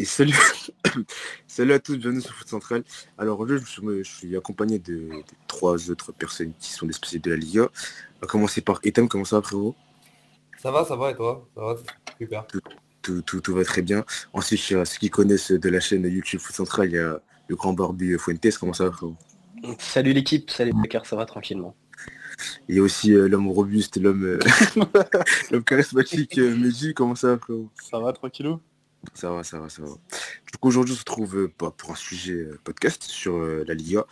Et salut, salut à tous, bienvenue sur Foot Central. Alors aujourd'hui, je, suis accompagné de, trois autres personnes qui sont des spécialistes de la Liga. On va commencer par Ethan, comment ça va frérot? Ça va, ça va et toi? Ça va, super. Tout, tout, va très bien. Ensuite, ceux qui connaissent de la chaîne YouTube Foot Central, il y a le grand Barbu Fuentes, comment ça va frérot? Salut l'équipe, salut Becker, ça va tranquillement. Il y a aussi euh, l'homme robuste, l'homme euh, charismatique euh, Meji, comment ça va frérot? Ça va tranquillou? Ça va, ça va, ça va. Coup, aujourd'hui, on se retrouve euh, pour un sujet euh, podcast sur euh, la Liga.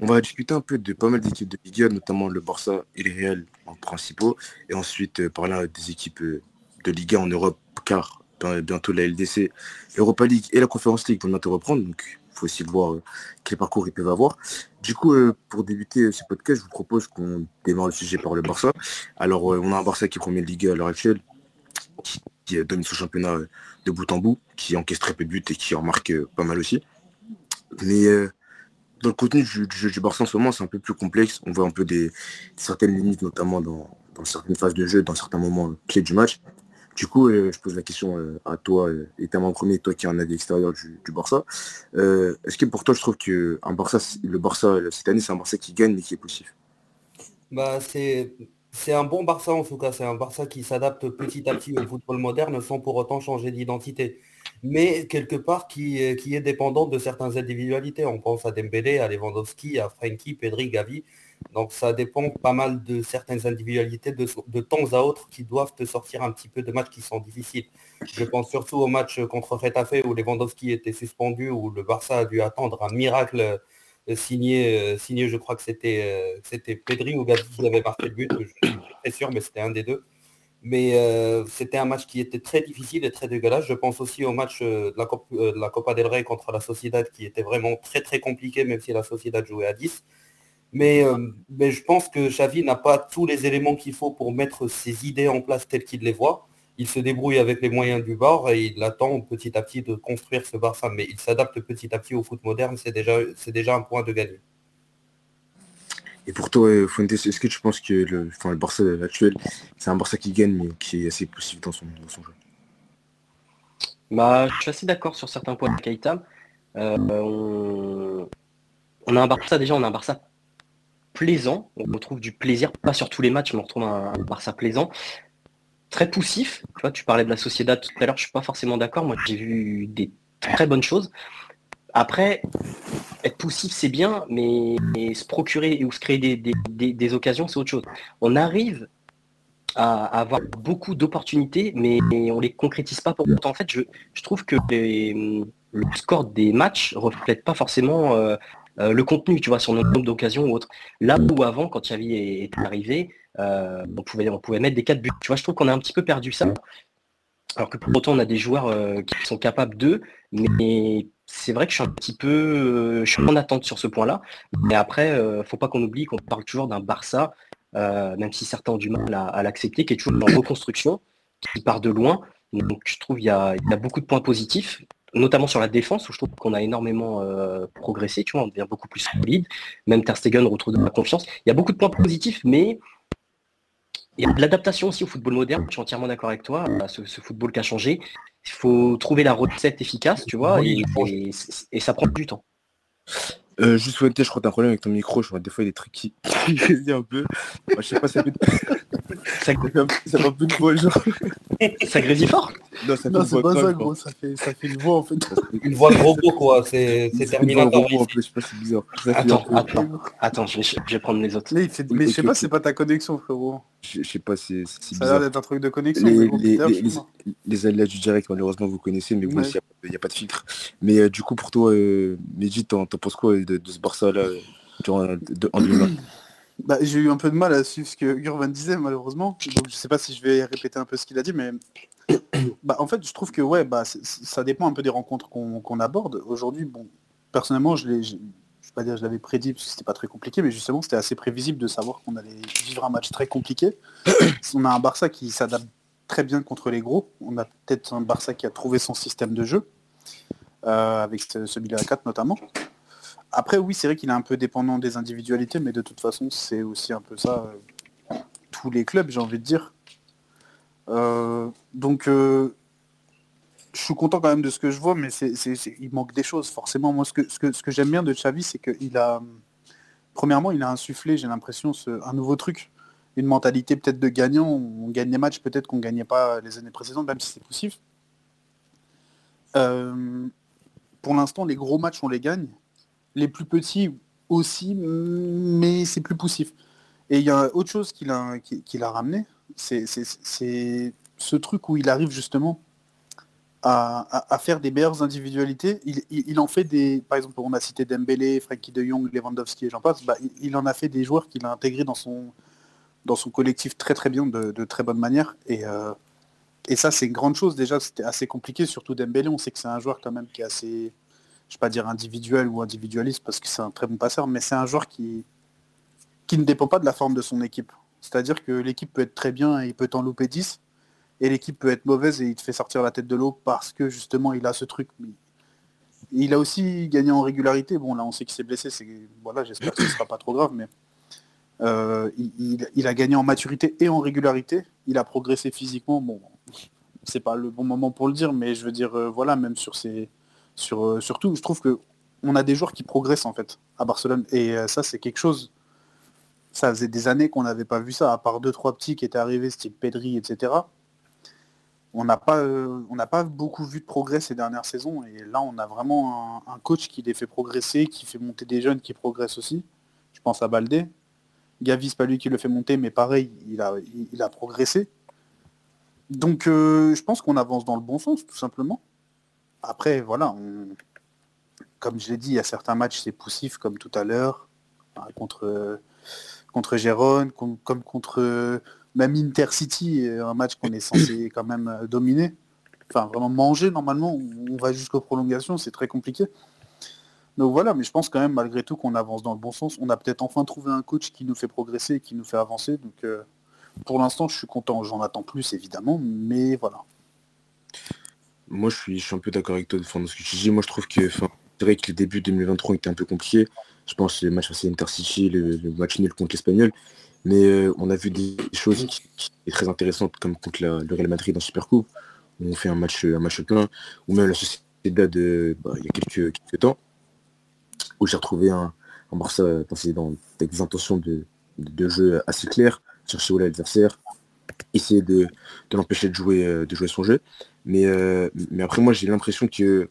On va discuter un peu de pas mal d'équipes de Liga, notamment le Barça et les Real en principaux. Et ensuite, parler des équipes de Liga en Europe, car bientôt la LDC, l'Europa League et la Conference League vont bientôt reprendre. Donc, il faut aussi voir quel parcours ils peuvent avoir. Du coup, pour débuter ce podcast, je vous propose qu'on démarre le sujet par le Barça. Alors, on a un Barça qui est premier de Liga à l'heure actuelle, domine son championnat de bout en bout, qui encaisse très peu de buts et qui en marque euh, pas mal aussi. Mais euh, dans le contenu du, jeu du Barça en ce moment, c'est un peu plus complexe. On voit un peu des certaines limites, notamment dans, certaines phases de jeu, dans certains moments clés du match. Du coup, euh, je pose la question à toi, et en premier, toi qui es un avis extérieur du, Barça. Est-ce que pour toi, je trouve que un Barça, le Barça cette année, c'est un Barça qui gagne mais qui est positif? Bah, c'est c'est un bon Barça en tout cas, c'est un Barça qui s'adapte petit à petit au football moderne sans pour autant changer d'identité. Mais quelque part qui, est dépendant de certaines individualités. On pense à Dembélé, à Lewandowski, à Frankie, Pedri, Gavi. Donc ça dépend pas mal de certaines individualités de, de, temps à autre qui doivent te sortir un petit peu de matchs qui sont difficiles. Je pense surtout au match contre Retafe où Lewandowski était suspendu, où le Barça a dû attendre un miracle signé, euh, signé, je crois que c'était euh, c'était Pedri ou Gavi qui avait marqué le but, je suis très sûr, mais c'était un des deux. Mais c'était un match qui était très difficile et très dégueulasse. Je pense aussi au match de, la la Copa del Rey contre la Sociedad qui était vraiment très très compliqué, même si la Sociedad jouait à 10. Mais, mais je pense que Xavi n'a pas tous les éléments qu'il faut pour mettre ses idées en place telles qu'il les voit il se débrouille avec les moyens du bord et il attend petit à petit de construire ce Barça. Mais il s'adapte petit à petit au foot moderne, c'est déjà, c'est déjà un point de gagner. Et pour toi, Fuentes, est-ce que tu penses que le, enfin, le Barça actuel, c'est un Barça qui gagne mais qui est assez possible dans son, jeu? Bah, Je suis assez d'accord sur certains points de Keita. Euh, on... a un Barça, déjà, on a un Barça plaisant. On retrouve du plaisir, pas sur tous les matchs, mais on retrouve un Barça plaisant très poussif. Tu vois, tu parlais de la société tout à l'heure, je suis pas forcément d'accord. Moi, j'ai vu des très bonnes choses. Après, être poussif, c'est bien, mais, se procurer ou se créer des, occasions, c'est autre chose. On arrive à, avoir beaucoup d'opportunités, mais on les concrétise pas pour autant. En fait, je, trouve que le score des matchs reflète pas forcément euh, euh, le contenu, tu vois, sur notre nombre d'occasions ou autre. Là où avant, quand Xavi est arrivé, euh, on, pouvait, mettre des 4 buts. Tu vois, je trouve qu'on a un petit peu perdu ça. Alors que pour autant, on a des joueurs euh, qui sont capables d'eux, mais c'est vrai que je suis un petit peu je suis en attente sur ce point-là. Mais après, ne faut pas qu'on oublie qu'on parle toujours d'un Barça, même si certains ont du mal à, l'accepter, qui est toujours en reconstruction, qui part de loin. Donc je trouve qu'il y, a, beaucoup de points positifs, notamment sur la défense, où je trouve qu'on a énormément progressé, tu vois, on devient beaucoup plus solide. Même Ter Stegen retrouve de la confiance. Il y a beaucoup de points positifs, mais il y a de l'adaptation aussi au football moderne, je suis entièrement d'accord avec toi, ce, ce, football qui a changé. Il faut trouver la recette efficace, tu vois, et ça prend du temps. Euh, juste souhaiter, je crois que t'as un problème avec ton micro, je vois des fois il est tricky. un peu. Moi, je sais pas, ça fait... ça, ça fait un peu de voix genre. ça grésille fort Non, ça non c'est pas ça gros, ça fait, ça fait une voix en fait. Une voix de robot quoi, c'est Terminator. En plus, je sais pas, c'est bizarre. Attends, attends, attends, je vais, je vais prendre les autres. Mais, mais je sais pas, c'est pas ta connexion frérot. Je sais pas, c'est Ça a l'air d'être un truc de connexion. Les, les, les, les aléas du direct, malheureusement, vous connaissez, mais bon, il n'y a, pas de filtre. Mais euh, du coup, pour toi, euh, Mehdi, t'en penses quoi de, ce Barça-là en 2020 bah, J'ai eu un peu de mal à suivre ce que Gurvan disait, malheureusement. Donc, je sais pas si je vais répéter un peu ce qu'il a dit, mais bah, en fait, je trouve que ouais, bah, ça dépend un peu des rencontres qu'on aborde. Aujourd'hui, bon, personnellement, je l'ai pas dire je l'avais prédit parce que c'était pas très compliqué, mais justement c'était assez prévisible de savoir qu'on allait vivre un match très compliqué. on a un Barça qui s'adapte très bien contre les gros. On a peut-être un Barça qui a trouvé son système de jeu, euh, avec celui-là à 4 notamment. Après oui c'est vrai qu'il est un peu dépendant des individualités, mais de toute façon c'est aussi un peu ça euh, tous les clubs j'ai envie de dire. Euh, donc je suis content quand même de ce que je vois, mais c'est, il manque des choses. Forcément, moi, ce que, ce que, ce que j'aime bien de Xavi, c'est qu'il a, premièrement, il a insufflé, j'ai l'impression, un nouveau truc. Une mentalité peut-être de gagnant. On gagne des matchs peut-être qu'on ne gagnait pas les années précédentes, même si c'est possible. Euh, pour l'instant, les gros matchs, on les gagne. Les plus petits aussi, mais c'est plus poussif. Et il y a autre chose qu'il a, ramené, c'est ce truc où il arrive justement à, faire des meilleures individualités. Il, en fait des, par exemple, on a cité Dembélé, Frankie de Jong, Lewandowski et j'en passe. Bah, il, en a fait des joueurs qu'il a intégrés dans son, collectif très très bien, de, très bonne manière. Et, euh, et ça, c'est une grande chose. Déjà, c'était assez compliqué, surtout Dembélé. On sait que c'est un joueur quand même qui est assez, je vais pas dire individuel ou individualiste parce que c'est un très bon passeur, mais c'est un joueur qui, qui ne dépend pas de la forme de son équipe. C'est-à-dire que l'équipe peut être très bien et il peut t'en louper 10, et l'équipe peut être mauvaise et il te fait sortir la tête de l'eau parce que justement il a ce truc. Il a aussi gagné en régularité. Bon là on sait qu'il s'est blessé, c'est voilà, j'espère que ce ne sera pas trop grave, mais euh, il, a gagné en maturité et en régularité. Il a progressé physiquement. Bon, c'est pas le bon moment pour le dire, mais je veux dire, euh, voilà, même sur ces. Euh, surtout, je trouve que on a des joueurs qui progressent en fait à Barcelone. Et ça, c'est quelque chose. Ça faisait des années qu'on n'avait pas vu ça, à part deux, trois petits qui étaient arrivés, style Pedri, etc. On n'a pas, on n'a pas beaucoup vu de progrès ces dernières saisons. Et là, on a vraiment un, coach qui les fait progresser, qui fait monter des jeunes qui progressent aussi. Je pense à Baldé, Gavi, pas lui qui le fait monter, mais pareil, il a, progressé. Donc euh, je pense qu'on avance dans le bon sens, tout simplement. Après, voilà, comme je l'ai dit, il y a certains matchs, c'est poussif, comme tout à l'heure, contre, contre Gérone, comme, contre même Intercity, un match qu'on est censé quand même dominer. Enfin, vraiment manger, normalement, on va jusqu'aux prolongations, c'est très compliqué. Donc voilà, mais je pense quand même malgré tout qu'on avance dans le bon sens. On a peut-être enfin trouvé un coach qui nous fait progresser, qui nous fait avancer. Donc euh, pour l'instant, je suis content. J'en attends plus évidemment, mais voilà. Moi, je suis, un peu d'accord avec toi de ce que tu dis. Moi, je trouve que c'est vrai que le début 2023 était un peu compliqué. Je pense le match face à Intercity, le, match nul contre l'Espagnol. Mais euh, on a vu des choses qui, sont très intéressantes, comme contre le Real Madrid en Supercoupe, où on fait un match, un match plein, ou même la Sociedad de, bah, il y a quelques, quelques temps où j'ai retrouvé un, un Barça dans, avec des intentions de, jeu assez claires, chercher où l'adversaire, essayer de, l'empêcher de jouer, euh, de jouer son jeu. Mais, euh, mais après moi j'ai l'impression que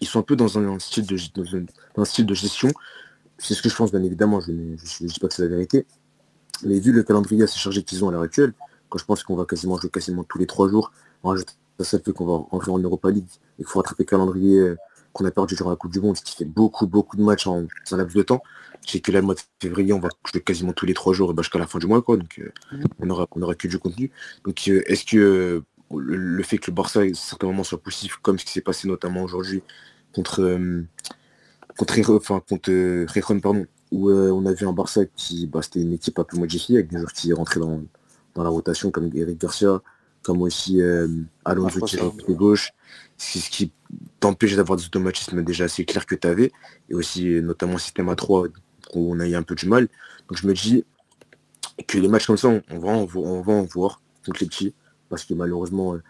ils sont un peu dans un, style, de, dans un, style de gestion. C'est ce que je pense bien évidemment, je ne dis pas que c'est la vérité. Mais vu le calendrier assez chargé qu'ils ont à l'heure actuelle, quand je pense qu'on va quasiment jouer quasiment tous les trois jours, en ça fait qu'on va rentrer en Europa League et qu'il faut rattraper le calendrier euh, qu'on a perdu durant la Coupe du Monde, ce qui fait beaucoup, beaucoup de matchs en, un laps de temps. C'est que là, le mois de février, on va jouer quasiment tous les trois jours bah, jusqu'à la fin du mois, quoi. Donc, euh, on aura, on aura que du contenu. Donc, est-ce que euh, le, fait que le Barça, à certains moments, soit poussif, comme ce qui s'est passé notamment aujourd'hui contre, contre, enfin, contre pardon, où on a vu un Barça qui, bah, c'était une équipe un peu modifiée, avec des joueurs qui rentraient dans, dans la rotation, comme Eric Garcia, comme aussi Alonso qui est gauche, ce qui t'empêche d'avoir des automatismes déjà assez clairs que tu avais, et aussi notamment système à 3 où on a eu un peu du mal. Donc je me dis que les matchs comme ça, on, va, en, on va en voir contre les petits, parce que malheureusement, euh,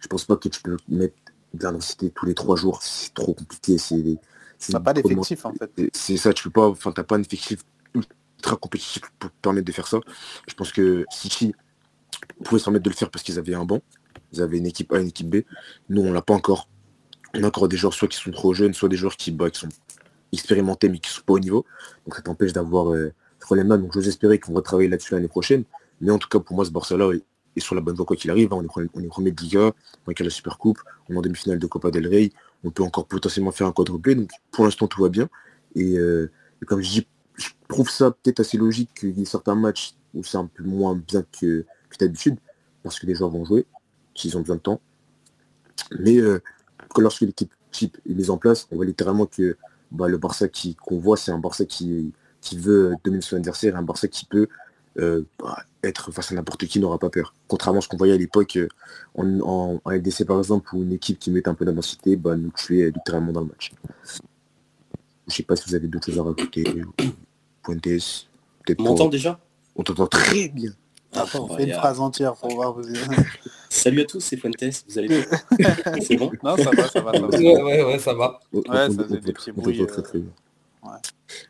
je pense pas que tu peux mettre de l'intensité tous les trois jours, c'est trop compliqué. C'est pas d'effectif en fait. C'est ça, tu peux pas, enfin t'as pas un effectif ultra compétitif pour permettre de faire ça. Je pense que City pouvait se permettre de le faire parce qu'ils avaient un banc, ils avaient une équipe A, une équipe B. Nous, on l'a pas encore. On a encore des joueurs soit qui sont trop jeunes, soit des joueurs qui, bah, qui sont expérimentés mais qui sont pas au niveau. Donc ça t'empêche d'avoir euh, ce problème-là. Donc j'ose espérer qu'on va travailler là-dessus l'année prochaine. Mais en tout cas, pour moi, ce Barça-là sur la bonne voie quoi qu'il arrive. Hein. On, est, on est premier de Liga, on est la Super Coupe, on est en demi-finale de Copa del Rey. On peut encore potentiellement faire un quadruplé. Donc pour l'instant, tout va bien. Euh, et, comme je dis, je trouve ça peut-être assez logique qu'il y ait certains matchs où c'est un peu moins bien que, que d'habitude, parce que les joueurs vont jouer qu'ils ont besoin de temps. Mais euh, lorsque l'équipe type est mise en place, on voit littéralement que bah, le Barça qu'on voit, c'est un Barça qui, qui veut dominer son adversaire, un Barça qui peut euh, bah, être face à n'importe qui n'aura pas peur. Contrairement à ce qu'on voyait à l'époque euh, en, LDC par exemple, où une équipe qui met un peu d'intensité bah, nous tuait littéralement dans le match. Je sais pas si vous avez d'autres choses à rajouter. Pointes, On m'entend déjà? On t'entend très bien. Attends, on fait une phrase entière pour voir. Vous... Salut à tous, c'est Fuentes, vous allez bien? C'est bon? Non, ça va, ça va, ça va. Ouais, ouais, ouais, ça va. On- Ouais, on- ça on- faisait on- des petits on- on- bruits, on- très, euh, très bien. Ouais.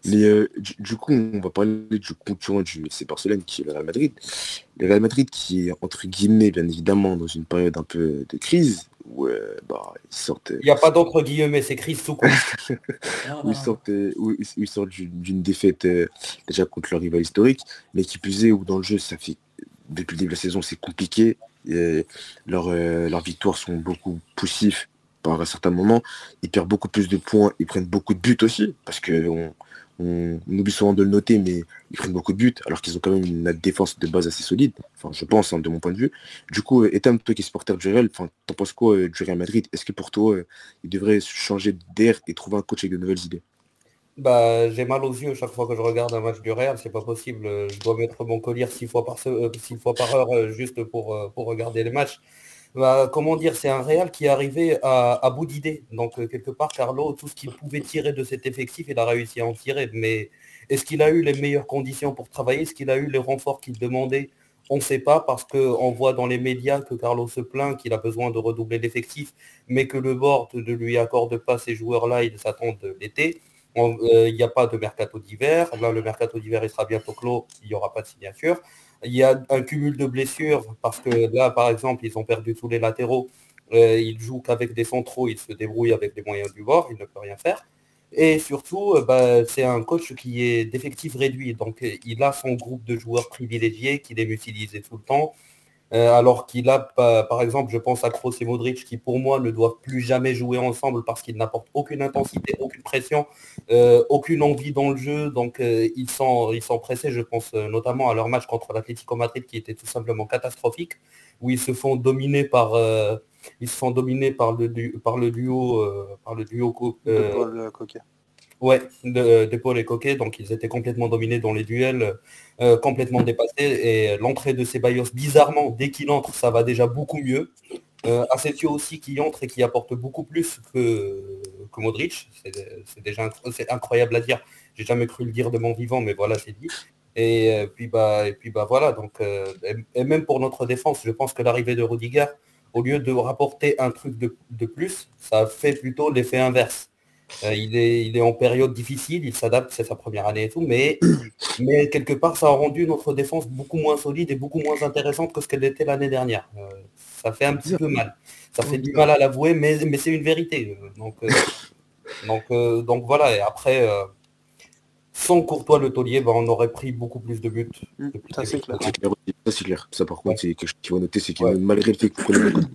Mais euh, du, du coup, on va parler du concurrent du FC Barcelone qui est le Real Madrid. Le Real Madrid qui est entre guillemets bien évidemment dans une période un peu de crise où euh, bah, ils sortent, Il n'y a pas d'entre guillemets, c'est Chris tout court. Ah, où ils sortent, euh, où ils- où ils sortent d'une d'une défaite euh, déjà contre leur rival historique, mais qui plus est où dans le jeu ça fait depuis le début de la saison c'est compliqué. Et leurs, euh, leurs victoires sont beaucoup poussifs par un certain moment. Ils perdent beaucoup plus de points, ils prennent beaucoup de buts aussi, parce que on, oublie souvent de le noter, mais ils prennent beaucoup de buts, alors qu'ils ont quand même une défense de base assez solide. Enfin, je pense, hein, de mon point de vue. Du coup, euh, Etam, toi qui es supporter du Real, t'en penses quoi euh, du Real Madrid? Est-ce que pour toi, euh, il devrait changer d'air et trouver un coach avec de nouvelles idées? Bah, j'ai mal aux yeux chaque fois que je regarde un match du Real, c'est pas possible. Euh, Je dois mettre mon collier six fois par, six fois par heure juste pour, pour regarder les matchs. Bah, comment dire, c'est un Real qui est arrivé à, bout d'idées. Donc euh, quelque part, Carlo, tout ce qu'il pouvait tirer de cet effectif, il a réussi à en tirer. Mais est-ce qu'il a eu les meilleures conditions pour travailler? Est-ce qu'il a eu les renforts qu'il demandait? On ne sait pas parce qu'on voit dans les médias que Carlo se plaint qu'il a besoin de redoubler l'effectif, mais que le board ne lui accorde pas ces joueurs-là, ils s'attendent de l'été. Euh, Il n'y a pas de mercato d'hiver. Là, le mercato d'hiver, il sera bientôt clos. Il n'y aura pas de signature. Il y a un cumul de blessures parce que là, par exemple, ils ont perdu tous les latéraux. Euh, ils jouent qu'avec des centraux. Ils se débrouillent avec les moyens du bord. Il ne peut rien faire. Et surtout, euh, bah, c'est un coach qui est d'effectif réduit. Donc, euh, il a son groupe de joueurs privilégiés qu'il aime utiliser tout le temps. Euh, alors qu'il a, pa- par exemple, je pense à Kroos et Modric, qui pour moi ne doivent plus jamais jouer ensemble parce qu'ils n'apportent aucune intensité, aucune pression, euh, aucune envie dans le jeu. Donc euh, ils, sont, ils sont pressés, je pense euh, notamment à leur match contre l'Atlético Madrid qui était tout simplement catastrophique, où ils se font dominer par, ils se font dominer par le, du- par le duo, euh, par le duo co- De euh, Paul euh, Coquet. Ouais, de, de Paul et Coquet, donc ils étaient complètement dominés dans les duels, euh, complètement dépassés. Et l'entrée de Ceballos, bizarrement, dès qu'il entre, ça va déjà beaucoup mieux. Euh, aussi qui entre et qui apporte beaucoup plus que, Modric. C'est déjà incroyable à dire. J'ai jamais cru le dire de mon vivant, mais voilà, c'est dit. Et euh, puis bah et puis bah voilà. Donc euh, et, même pour notre défense, je pense que l'arrivée de Rudiger, au lieu de rapporter un truc de plus, ça fait plutôt l'effet inverse. Euh, il, est, il est en période difficile, il s'adapte, c'est sa première année et tout, mais, mais quelque part, ça a rendu notre défense beaucoup moins solide et beaucoup moins intéressante que ce qu'elle était l'année dernière. Euh, ça fait un petit peu mal. Ça fait du mal à l'avouer, mais, mais c'est une vérité. Euh, Donc, euh, donc, euh, donc voilà, et après, euh, sans Courtois le taulier, ben, on aurait pris beaucoup plus de buts. Mm, depuis ça, c'est clair. Ça, c'est clair aussi. Ça, c'est clair. Ça, par contre, Ouais. c'est quelque chose qu'il faut noter, c'est Ouais. malgré le fait que prenez beaucoup de-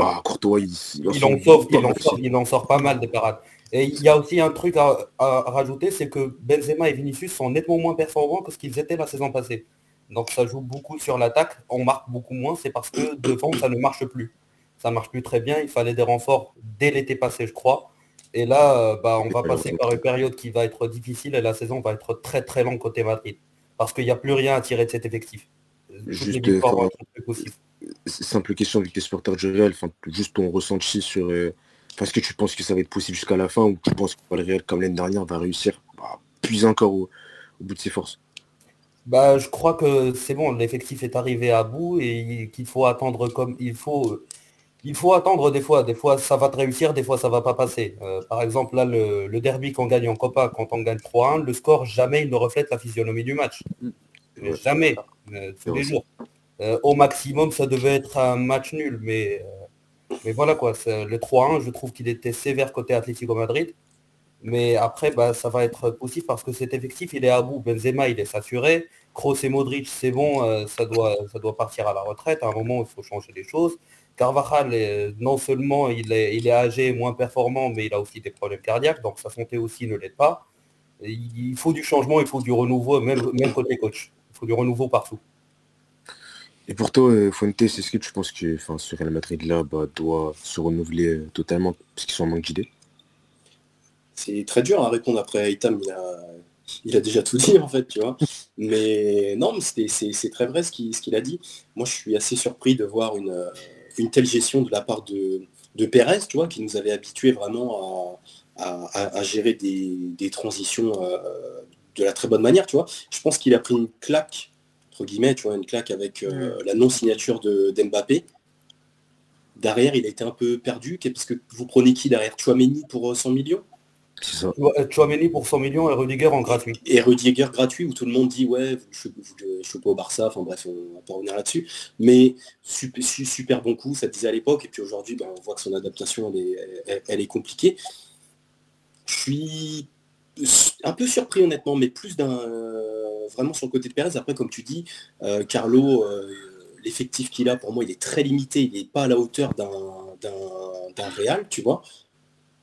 bah, Courtois, il, il en sort, il en sort, il en sort pas mal des parades. Et il y a aussi un truc à, à rajouter, c'est que Benzema et Vinicius sont nettement moins performants que ce qu'ils étaient la saison passée. Donc ça joue beaucoup sur l'attaque, on marque beaucoup moins, c'est parce que devant ça ne marche plus. Ça marche plus très bien, il fallait des renforts dès l'été passé, je crois. Et là, euh, bah, on va passer par une période qui va être difficile et la saison va être très très longue côté Madrid. Parce qu'il n'y a plus rien à tirer de cet effectif. Juste, victoires euh, plus simple question avec tes supporters du Real, juste ton ressenti sur. euh, Est-ce que tu penses que ça va être possible jusqu'à la fin ou tu penses que le Real, comme l'année dernière, va réussir à puiser encore au, au bout de ses forces? Bah, je crois que c'est bon, l'effectif est arrivé à bout et qu'il faut attendre comme il faut. Il faut attendre des fois. Des fois, ça va te réussir, des fois, ça va pas passer. Euh, par exemple, là, le, le derby qu'on gagne en Copa, quand on gagne 3-1, le score, jamais il ne reflète la physionomie du match. Ouais. Jamais, euh, tous les jours. Euh, au maximum, ça devait être un match nul, mais, euh, voilà quoi. Le 3-1, je trouve qu'il était sévère côté Atlético Madrid. Mais après, bah, ça va être possible parce que cet effectif, il est à bout. Benzema, il est saturé. Kroos et Modric, c'est bon, euh, ça, doit, partir à la retraite. À un moment, il faut changer les choses. Carvajal, euh, non seulement il est, âgé moins performant, mais il a aussi des problèmes cardiaques, donc sa santé aussi ne l'aide pas. Il faut du changement, il faut du renouveau, même, même côté coach. Il faut du renouveau partout. Et pour toi, euh, Fuentes, est-ce que tu penses que enfin, ce Real Madrid là bah, doit se renouveler euh, totalement parce qu'ils sont en manque d'idées? C'est très dur à répondre après Itam, il a, il a déjà tout dit en fait, tu vois. Mais non, c'est très vrai ce qu'il a dit. Moi je suis assez surpris de voir une, une telle gestion de la part de, de Pérez, tu vois, qui nous avait habitués vraiment à- à gérer des, des transitions euh, de la très bonne manière, tu vois. Je pense qu'il a pris une claque entre guillemets, tu vois, une claque avec la non-signature de d'Mbappé. Derrière, il a été un peu perdu, parce que vous prenez qui derrière? Chouameni pour 100 millions? C'est ça. Chouameni pour 100 millions et Rudiger en gratuit. Et Rudiger gratuit où tout le monde dit ouais, je ne suis pas au Barça, enfin bref, on va pas revenir là-dessus. Mais super, super, bon coup, ça disait à l'époque, et puis aujourd'hui, ben, on voit que son adaptation, elle est, compliquée. Je suis un peu surpris honnêtement, mais plus d'un vraiment sur le côté de Perez. Après, comme tu dis, euh, Carlo, euh, l'effectif qu'il a, pour moi, il est très limité, il n'est pas à la hauteur d'un Real, tu vois.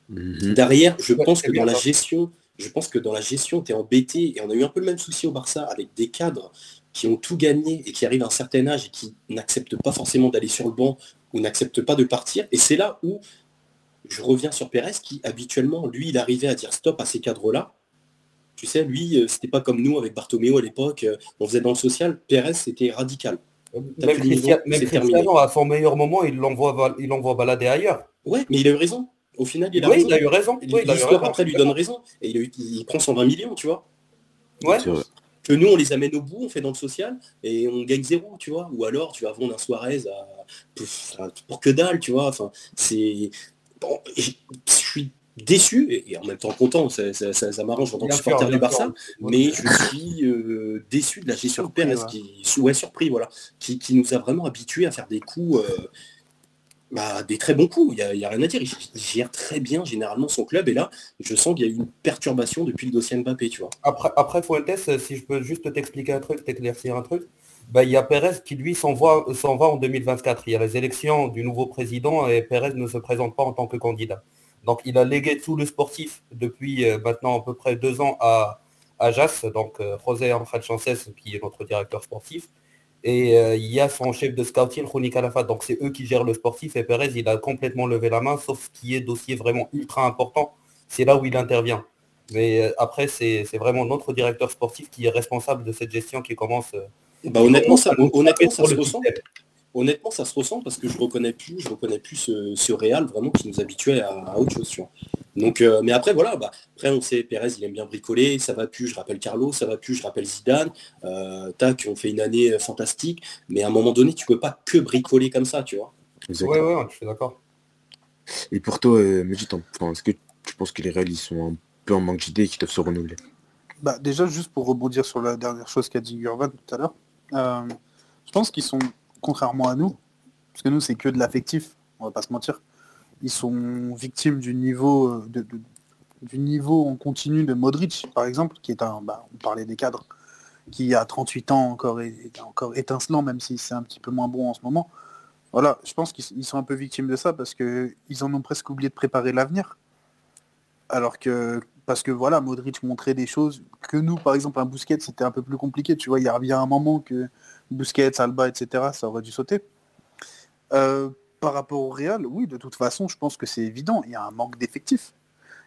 Mhm. Derrière, je pense que dans la gestion, je pense que dans la gestion, tu es embêté, et on a eu un peu le même souci au Barça avec des cadres qui ont tout gagné et qui arrivent à un certain âge et qui n'acceptent pas forcément d'aller sur le banc ou n'acceptent pas de partir. Et c'est là où je reviens sur Pérez qui habituellement, lui, il arrivait à dire stop à ces cadres-là. Tu sais, lui, euh, c'était pas comme nous avec Bartomeu à l'époque, euh, on faisait dans le social, Pérez c'était radical. Même, Cristiano, à son meilleur moment, il l'envoie il balader ailleurs. Ouais, mais il a eu raison. Au final, il a, oui, il a eu raison. L'histoire après lui donne raison. Et il, prend 120 millions, tu vois. Ouais. Que nous, on les amène au bout, on fait dans le social, et on gagne zéro, tu vois. Ou alors, tu vas vendre un Suarez à... pour que dalle, tu vois. Enfin, c'est... Bon, je suis déçu et, en même temps content, ça, m'arrange en tant que supporter du Barça, mais je suis euh, déçu de la gestion de Pérez, qui, ouais, surpris, voilà, qui, nous a vraiment habitués à faire des coups, euh, bah, des très bons coups, il n'y a, rien à dire, il, gère très bien généralement son club, et là, je sens qu'il y a eu une perturbation depuis le dossier Mbappé, tu vois. Après, après Fuentes, si je peux juste t'expliquer un truc, t'éclaircir un truc, bah, il y a Pérez qui lui s'en va, va en 2024. Il y a les élections du nouveau président et Pérez ne se présente pas en tant que candidat. Donc il a légué tout le sportif depuis euh, maintenant à peu près deux ans à, à JAS, donc euh, José Chances, qui est notre directeur sportif. Et euh, il y a son chef de scouting, Rony Calafat. Donc c'est eux qui gèrent le sportif. Et Perez, il a complètement levé la main, sauf ce qui est dossier vraiment ultra important. C'est là où il intervient. Mais après, c'est vraiment notre directeur sportif qui est responsable de cette gestion qui commence. Bah, honnêtement, ça, honnêtement, ça se ressent honnêtement, ça se ressent parce que je reconnais plus, je reconnais plus ce, ce Real vraiment qui nous habituait à, autre chose. Donc, euh, mais après, voilà, bah, après on sait, Pérez, il aime bien bricoler, ça va plus, je rappelle Carlo, ça va plus, je rappelle Zidane, euh, tac, on fait une année euh, fantastique, mais à un moment donné, tu peux pas que bricoler comme ça, tu vois. Ouais, ouais, je suis d'accord. Et pour toi, euh, est-ce que tu penses que les Real, ils sont un peu en manque d'idées et qu'ils doivent se renouveler? Bah, Déjà, juste pour rebondir sur la dernière chose qu'a dit Gurvan tout à l'heure, je pense qu'ils sont contrairement à nous, parce que nous, c'est que de l'affectif, on va pas se mentir. Ils sont victimes du niveau, euh, de, du niveau en continu de Modric, par exemple, qui est un, bah, on parlait des cadres, qui a 38 ans encore, est encore étincelant, même si c'est un petit peu moins bon en ce moment. Voilà, je pense qu'ils sont un peu victimes de ça parce qu'ils en ont presque oublié de préparer l'avenir. Alors que, parce que voilà, Modric montrait des choses que nous, par exemple, un Bousquet, c'était un peu plus compliqué. Tu vois, il y a un moment que Busquets, Alba, etc., ça aurait dû sauter. Euh, par rapport au Real, oui, de toute façon, je pense que c'est évident. Il y a un manque d'effectifs.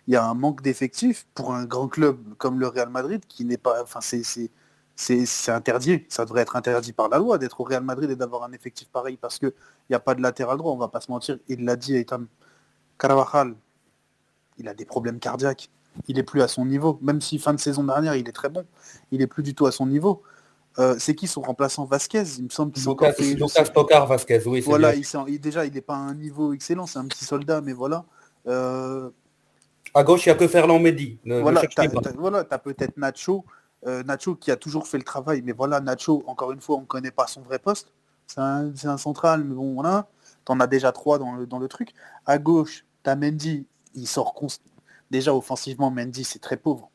Il y a un manque d'effectifs pour un grand club comme le Real Madrid qui n'est pas. Enfin, c'est interdit. Ça devrait être interdit par la loi d'être au Real Madrid et d'avoir un effectif pareil parce qu'il n'y a pas de latéral droit, on va pas se mentir. Il l'a dit, Ethan Carvajal, il a des problèmes cardiaques. Il est plus à son niveau. Même si fin de saison dernière, il est très bon. Il est plus du tout à son niveau. Euh, c'est qui son remplaçant Vasquez? Il me semble Lucas, Lucas Vasquez, oui. Voilà, il, déjà il n'est pas à un niveau excellent, c'est un petit soldat, mais voilà. Euh, à gauche, il n'y a que Ferland Mendy. voilà, tu as, peut-être Nacho, euh, Nacho qui a toujours fait le travail, mais voilà, Nacho, encore une fois, on ne connaît pas son vrai poste. C'est un, central, mais bon, voilà. Tu en as déjà trois dans le, dans le truc. À gauche, tu as Mendy, il sort déjà offensivement, Mendy, c'est très pauvre.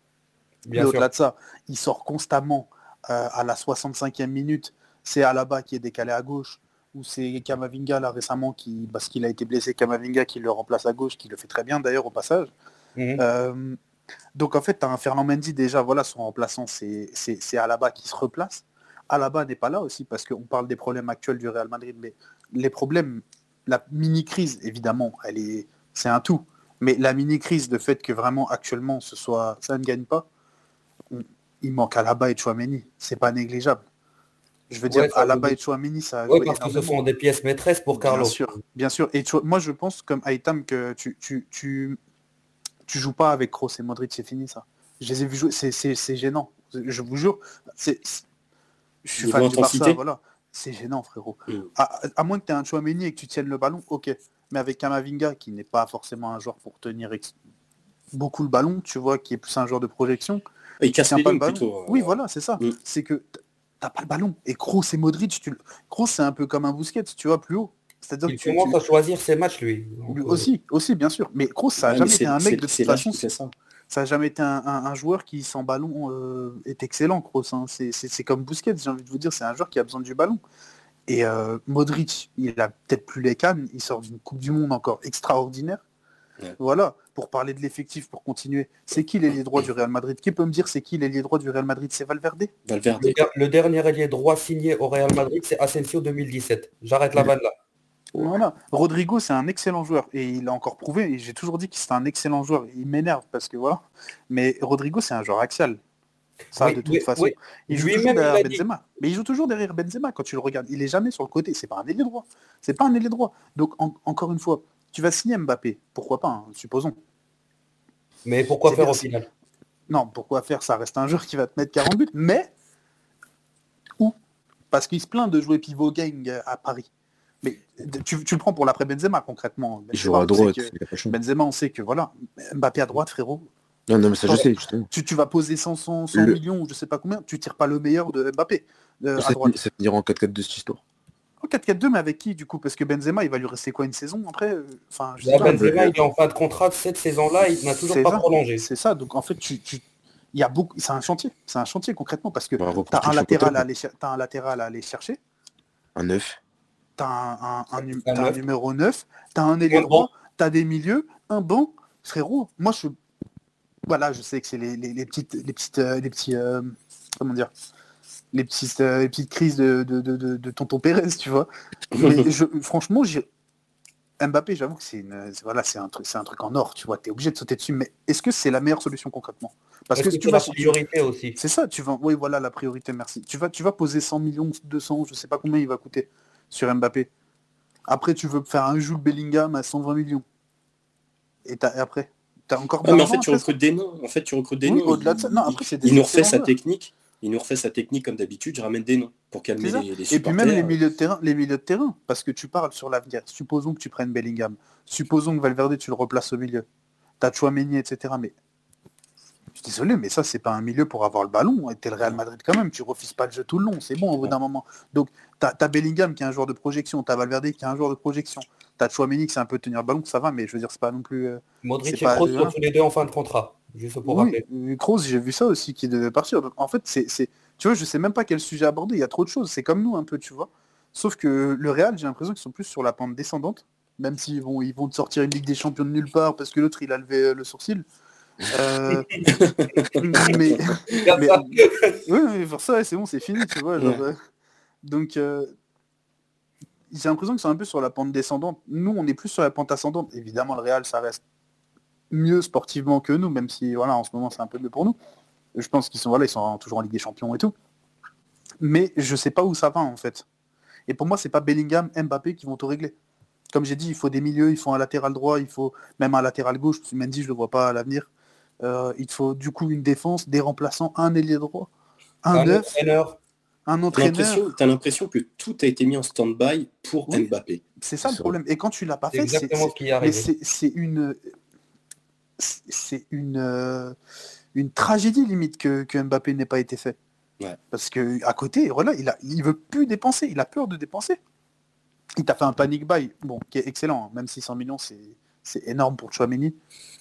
Mais au-delà de ça, il sort constamment euh, à la 65e minute, c'est Alaba qui est décalé à gauche, ou c'est Kamavinga là récemment qui, parce qu'il a été blessé, Kamavinga qui le remplace à gauche, qui le fait très bien d'ailleurs au passage. Mhm. Euh, donc en fait, tu as un Fernand Mendy déjà, voilà, son remplaçant, c'est Alaba qui se replace. Alaba n'est pas là aussi parce qu'on parle des problèmes actuels du Real Madrid, mais les problèmes, la mini-crise, évidemment, elle est, c'est un tout. Mais la mini-crise, de fait que vraiment actuellement ce soit, ça ne gagne pas, il manque Alaba et Chouameni. C'est pas négligeable. Je veux dire, Alaba et Chouameni, ça. Oui, parce que ce sont des pièces maîtresses pour Carlo. Bien sûr, bien sûr. Et moi, je pense, comme Aitam, que tu, tu, tu, tu joues pas avec Kroos et Modric, c'est fini ça. Je les ai vus jouer, c'est gênant. Je vous jure, c'est Je suis fan du Barça, voilà. C'est gênant, frérot. Mm. À, à moins que tu aies un Chouameni et que tu tiennes le ballon, ok. Mais avec Kamavinga, qui n'est pas forcément un joueur pour tenir beaucoup le ballon, tu vois, qui est plus un joueur de projection, Il casse tient les pas le ballon. plutôt. euh, Oui, voilà, c'est ça. Mm. C'est que t'as pas le ballon. Et Kroos et Modric, tu... le- Kroos, c'est un peu comme un Busquets, tu vois, plus haut. C'est-à-dire Il que tu, commence tu- à choisir ses matchs, lui. Donc, euh, aussi, aussi, bien sûr. Mais Kroos, ça a ouais, jamais mais été c'est- un c'est- mec de c'est toute façon. fait ça. Ça a jamais été un, un- un joueur qui sans ballon euh, est excellent, Kroos. hein. C'est c'est- c'est comme Busquets, j'ai envie de vous dire, c'est un joueur qui a besoin du ballon. Et euh, Modric, il a peut-être plus les cannes, il sort d'une Coupe du Monde encore extraordinaire. Ouais. Voilà, pour parler de l'effectif, pour continuer. C'est qui l'ailier droit du Real Madrid? Qui peut me dire c'est qui l'ailier droit du Real Madrid? C'est Valverde Valverde. Le, der- le dernier ailier droit signé au Real Madrid, c'est Asensio 2017. J'arrête la vanne là. Voilà. Rodrigo, c'est un excellent joueur et il a encore prouvé. Et j'ai toujours dit que c'était un excellent joueur. Il m'énerve parce que voilà. Mais Rodrigo, c'est un joueur axial. Ça, Oui, de toute oui, façon. oui. Il joue toujours derrière dit. Benzema. Mais il joue toujours derrière Benzema quand tu le regardes. Il est jamais sur le côté. C'est pas un ailier droit. C'est pas un ailier droit. Donc en- encore une fois, tu vas signer Mbappé. Pourquoi pas, hein, supposons. Mais pourquoi faire au final? Non, pourquoi faire? Ça reste un joueur qui va te mettre 40 buts. Mais où? Parce qu'il se plaint de jouer pivot gang à Paris. Mais tu, tu le prends pour l'après Benzema concrètement. Il jouera à Benzema, on sait droite. que-. Benzema, on sait que voilà, Mbappé à droite, frérot. Non, non, mais ça, je sais, justement. Tu, tu vas poser 100, 100, 100 Le- millions ou je sais pas combien, tu tires pas le meilleur de Mbappé euh, à Ça droite. ça finira en 4-4 de cette histoire. En 4-4-2, mais avec qui du coup? Parce que Benzema, il va lui rester quoi une saison après? Enfin, je sais Là, pas. Benzema, il est en fin de contrat cette saison-là, il n'a toujours pas ça. prolongé. C'est ça. Donc en fait, tu, tu- il y a beaucoup. C'est un chantier. C'est un chantier concrètement parce que pour t'as tout un latéral à aller, cher- t'as un latéral à aller chercher. Un 9. T'as un, un, un, Un numéro 9, t'as un ailier droit, t'as des milieux, un banc, frérot. Moi, je, voilà, je sais que c'est les, les- les petites, les petites, euh, les petits, euh, comment dire, les petites, euh, les petites crises de, de, de, tonton Pérez, tu vois. Mais je, franchement, j'ai Mbappé, j'avoue que c'est une, voilà, c'est un truc, c'est un truc en or, tu vois. T'es obligé de sauter dessus, mais est-ce que c'est la meilleure solution concrètement? Parce que que tu vas, la priorité aussi? C'est ça, tu vas, oui, voilà la priorité, merci. Tu vas, tu vas poser 100 millions, 200, je sais pas combien il va coûter sur Mbappé. Après, tu veux faire un Jules Bellingham à 120 millions. Et après, t'as encore Ah, mais en fait, tu recrutes des noms. En fait, tu recrutes des Oui, noms. au-delà de ça. Non, Il- après, c'est des il nous refait sa technique. Il nous refait sa technique comme d'habitude. Je ramène des noms pour calmer les, les Et puis même les milieux de terrain, les milieux de terrain, parce que tu parles sur l'avenir. Supposons que tu prennes Bellingham. Supposons que Valverde, tu le replaces au milieu. T'as Chouameni, etc. Mais je suis désolé, mais ça, c'est pas un milieu pour avoir le ballon. Et t'es le Real Madrid quand même. Tu refuses pas le jeu tout le long. C'est bon au bout d'un moment. Donc, t'as as Bellingham qui est un joueur de projection. T'as Valverde qui est un joueur de projection. T'as Chouameni qui c'est un peu tenir le ballon, ça va, mais je veux dire, c'est pas non plus. euh, Modric et Kroos sont tous les deux en fin de contrat. Juste pour Oui, rappeler. euh, Kroos, j'ai vu ça aussi qui devait partir. Donc, en fait, c'est, tu vois, je sais même pas quel sujet aborder. Il y a trop de choses. C'est comme nous un peu, tu vois. Sauf que le Real, j'ai l'impression qu'ils sont plus sur la pente descendante, même s'ils vont, ils vont te sortir une Ligue des Champions de nulle part parce que l'autre il a levé euh, le sourcil. Euh, mais mais- oui, mais pour ça, c'est bon, c'est fini, tu vois. genre, donc, euh, j'ai l'impression qu'ils sont un peu sur la pente descendante. Nous, on est plus sur la pente ascendante. Évidemment, le Real, ça reste mieux sportivement que nous, même si, voilà, en ce moment, c'est un peu mieux pour nous. Je pense qu'ils sont, voilà, ils sont toujours en Ligue des Champions et tout. Mais je sais pas où ça va, en fait. Et pour moi, c'est pas Bellingham, Mbappé qui vont tout régler. Comme j'ai dit, il faut des milieux, il faut un latéral droit, il faut même un latéral gauche. Mendy, je le vois pas à l'avenir. Euh, il faut du coup une défense, des remplaçants, un ailier droit, un Un neuf. Un T'as entraîneur. l'impression, t'as l'impression que tout a été mis en stand-by pour Oui. Mbappé. C'est ça le problème. Et quand tu l'as pas fait, c'est une c'est une euh, une tragédie limite que, que Mbappé n'ait pas été fait. Ouais. Parce que à côté, voilà, il a il veut plus dépenser, il a peur de dépenser. Il t'a fait un panic buy, bon, qui est excellent, hein. même 600 millions, c'est c'est énorme pour Chouameni.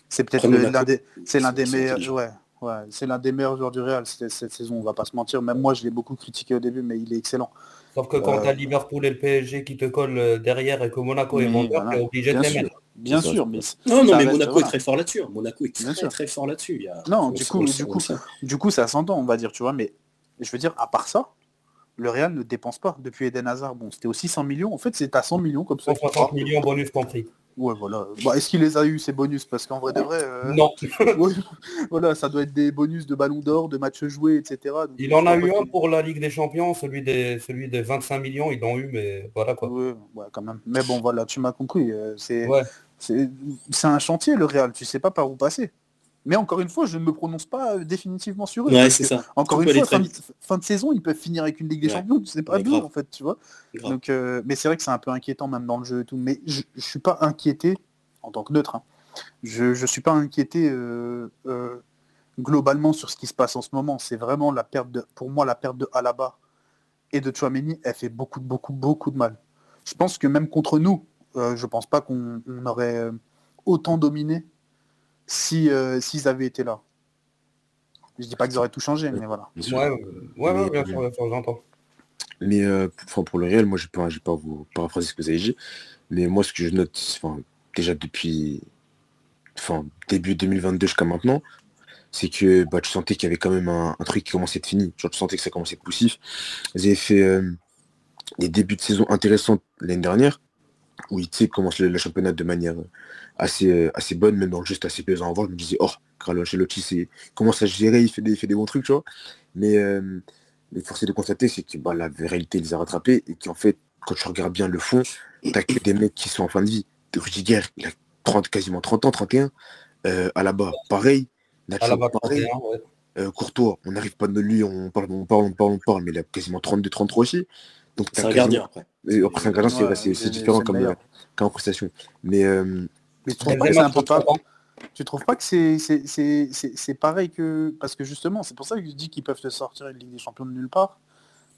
C'est peut-être l'un des c'est l'un des meilleurs ouais, ouais, c'est l'un des meilleurs joueurs du Real cette, cette saison, on va pas se mentir. Même moi, je l'ai beaucoup critiqué au début, mais il est excellent. Sauf que quand Euh, t'as Liverpool et le PSG qui te collent euh, derrière et que Monaco est vendeur, voilà. t'es obligé de Bien les sûr, mettre. bien ça. sûr, mais Non, non, Ça mais Monaco voilà. est très fort là-dessus. hein. Monaco est très très fort là-dessus. A- Non, on du coup- du coup, sait. Du coup, ça s'entend, on va dire, tu vois, mais je veux dire, à part ça, le Real ne dépense pas depuis Eden Hazard. Bon, c'était aussi 100 millions. En fait, c'est à 100 millions comme ça. 160 millions bonus compris. Ouais, voilà. Bah, Est-ce qu'il les a eu ces bonus? Parce qu'en vrai de vrai, euh, Non, ouais, voilà, ça doit être des bonus de ballon d'or, de matchs joués, etc. Donc, il en a eu un pour la Ligue des Champions, celui des, celui des 25 millions, ils l'ont eu, mais voilà quoi. Ouais, ouais, quand même. Mais bon, voilà, tu m'as compris. euh, C'est Ouais. un chantier, le Real. Tu sais pas par où passer. Mais encore une fois, je ne me prononce pas euh, définitivement sur eux. Ouais, parce c'est que, ça. Encore une fois, fin, de saison, ils peuvent finir avec une Ligue des Ouais. Champions, c'est pas grave. en fait, tu vois. Donc, euh, mais c'est vrai que c'est un peu inquiétant même dans le jeu et tout. Mais je, je suis pas inquiété en tant que neutre. hein. Je, je suis pas inquiété euh, euh, globalement sur ce qui se passe en ce moment. C'est vraiment la perte de, pour moi, la perte de Alaba et de Chouameni, elle fait beaucoup, beaucoup, beaucoup de mal. Je pense que même contre nous, je pense pas qu'on on aurait autant dominé si euh, s'ils avaient été là. Je dis pas qu'ils auraient tout changé, mais voilà. Ouais, ouais, ouais, Mais- bien sûr, bien sûr, j'entends. Mais euh, enfin, pour le réel, moi, je ne vais pas vous paraphraser ce que vous avez dit. Mais moi, ce que je note, enfin, déjà depuis enfin, début 2022 jusqu'à maintenant, c'est que bah, tu sentais qu'il y avait quand même un, un truc qui commençait à être fini. Genre, tu sentais que ça commençait à être poussif. Vous avez fait euh, des débuts de saison intéressants l'année dernière, où tu sais, commence le, le championnat de manière assez, euh, assez bonne, même dans le c'était assez plaisant à voir. Je me disais, oh, Carlo Ancelotti, il commence à gérer, il fait des, il fait des bons trucs, tu vois. Mais, euh, mais force est de constater, c'est que bah, la réalité les a rattrapés et qu'en fait, quand tu regardes bien le fond, t'as que des mecs qui sont en fin de vie. Rudiger, il a 30, quasiment 30 ans, 31. Euh, à la bas, pareil. Nacho, À la base, pareil. 31, ouais. Euh, Courtois, on n'arrive pas de lui, on parle, on parle, on parle, on parle, mais il a quasiment 32, 33 aussi. Donc C'est t'as un quasiment- gardien après. Après, c'est Ouais, c'est- différent comme, euh, comme prestation. Mais euh, Mais tu trouves pas que c'est. Tu trouves pas? Que c'est c'est- c'est- c'est- c'est pareil que... Parce que justement, c'est pour ça que je dis qu'ils peuvent te sortir une Ligue des Champions de nulle part.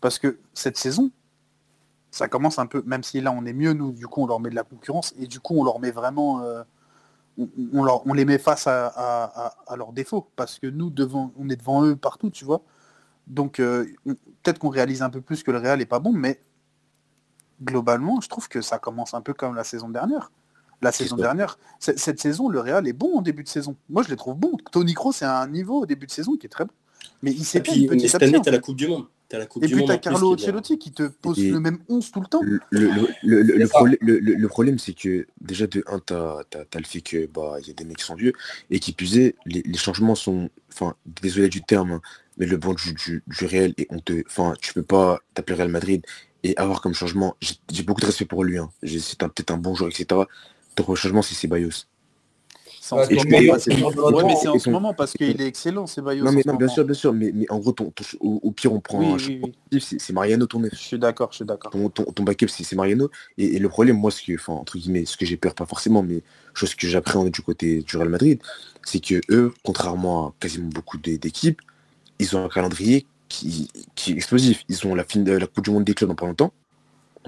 Parce que cette saison, ça commence un peu, même si là on est mieux, nous, du coup on leur met de la concurrence, et du coup on leur met vraiment... euh, on, on leur- on les met face à, à- à- à leurs défauts. Parce que nous, devant, on est devant eux partout, tu vois. Donc euh, on- peut-être qu'on réalise un peu plus que le Real est pas bon, mais globalement, je trouve que ça commence un peu comme la saison dernière. La saison dernière, cette, saison, le Real est bon en début de saison. Moi, je les trouve bons. Tony Kroos, c'est un niveau au début de saison qui est très bon. Mais il s'éteint puis, petit cette à année, t'as la Coupe du Monde. T'as la Coupe Et du puis Monde. t'as Carlo qui. Ancelotti qui te pose Et- le même 11 tout le temps. le, le, le, problème, c'est que déjà de un, t'as as, le fait que bah il y a des mecs qui sont vieux et qui est, les, les changements sont, enfin désolé du terme, hein, mais le banc du, du, du réel et on te, enfin tu peux pas t'appeler Real Madrid et avoir comme changement. J'ai beaucoup de respect pour lui. Hein. J'ai- C'est un- peut-être un bon joueur, etc. Ton changement, c'est Ceballos. C'est en ce moment, parce que- et- Ouais, mais c'est en et- ce moment parce qu'il est excellent, c'est Bayo. Non mais non, bien sûr, bien sûr, mais, mais en gros, ton, ton- au, au pire, on prend Oui, un oui, c'est Mariano ton neuf. Je suis d'accord, je suis d'accord. ton, ton, ton backup c'est c'est Mariano et, et le problème moi ce que enfin entre guillemets ce que j'ai peur pas forcément mais chose que j'appréhende du côté du Real Madrid c'est que eux contrairement à quasiment beaucoup d'é- d'équipes ils ont un calendrier qui, qui est explosif ils ont la fin de la Coupe du Monde des clubs dans pas longtemps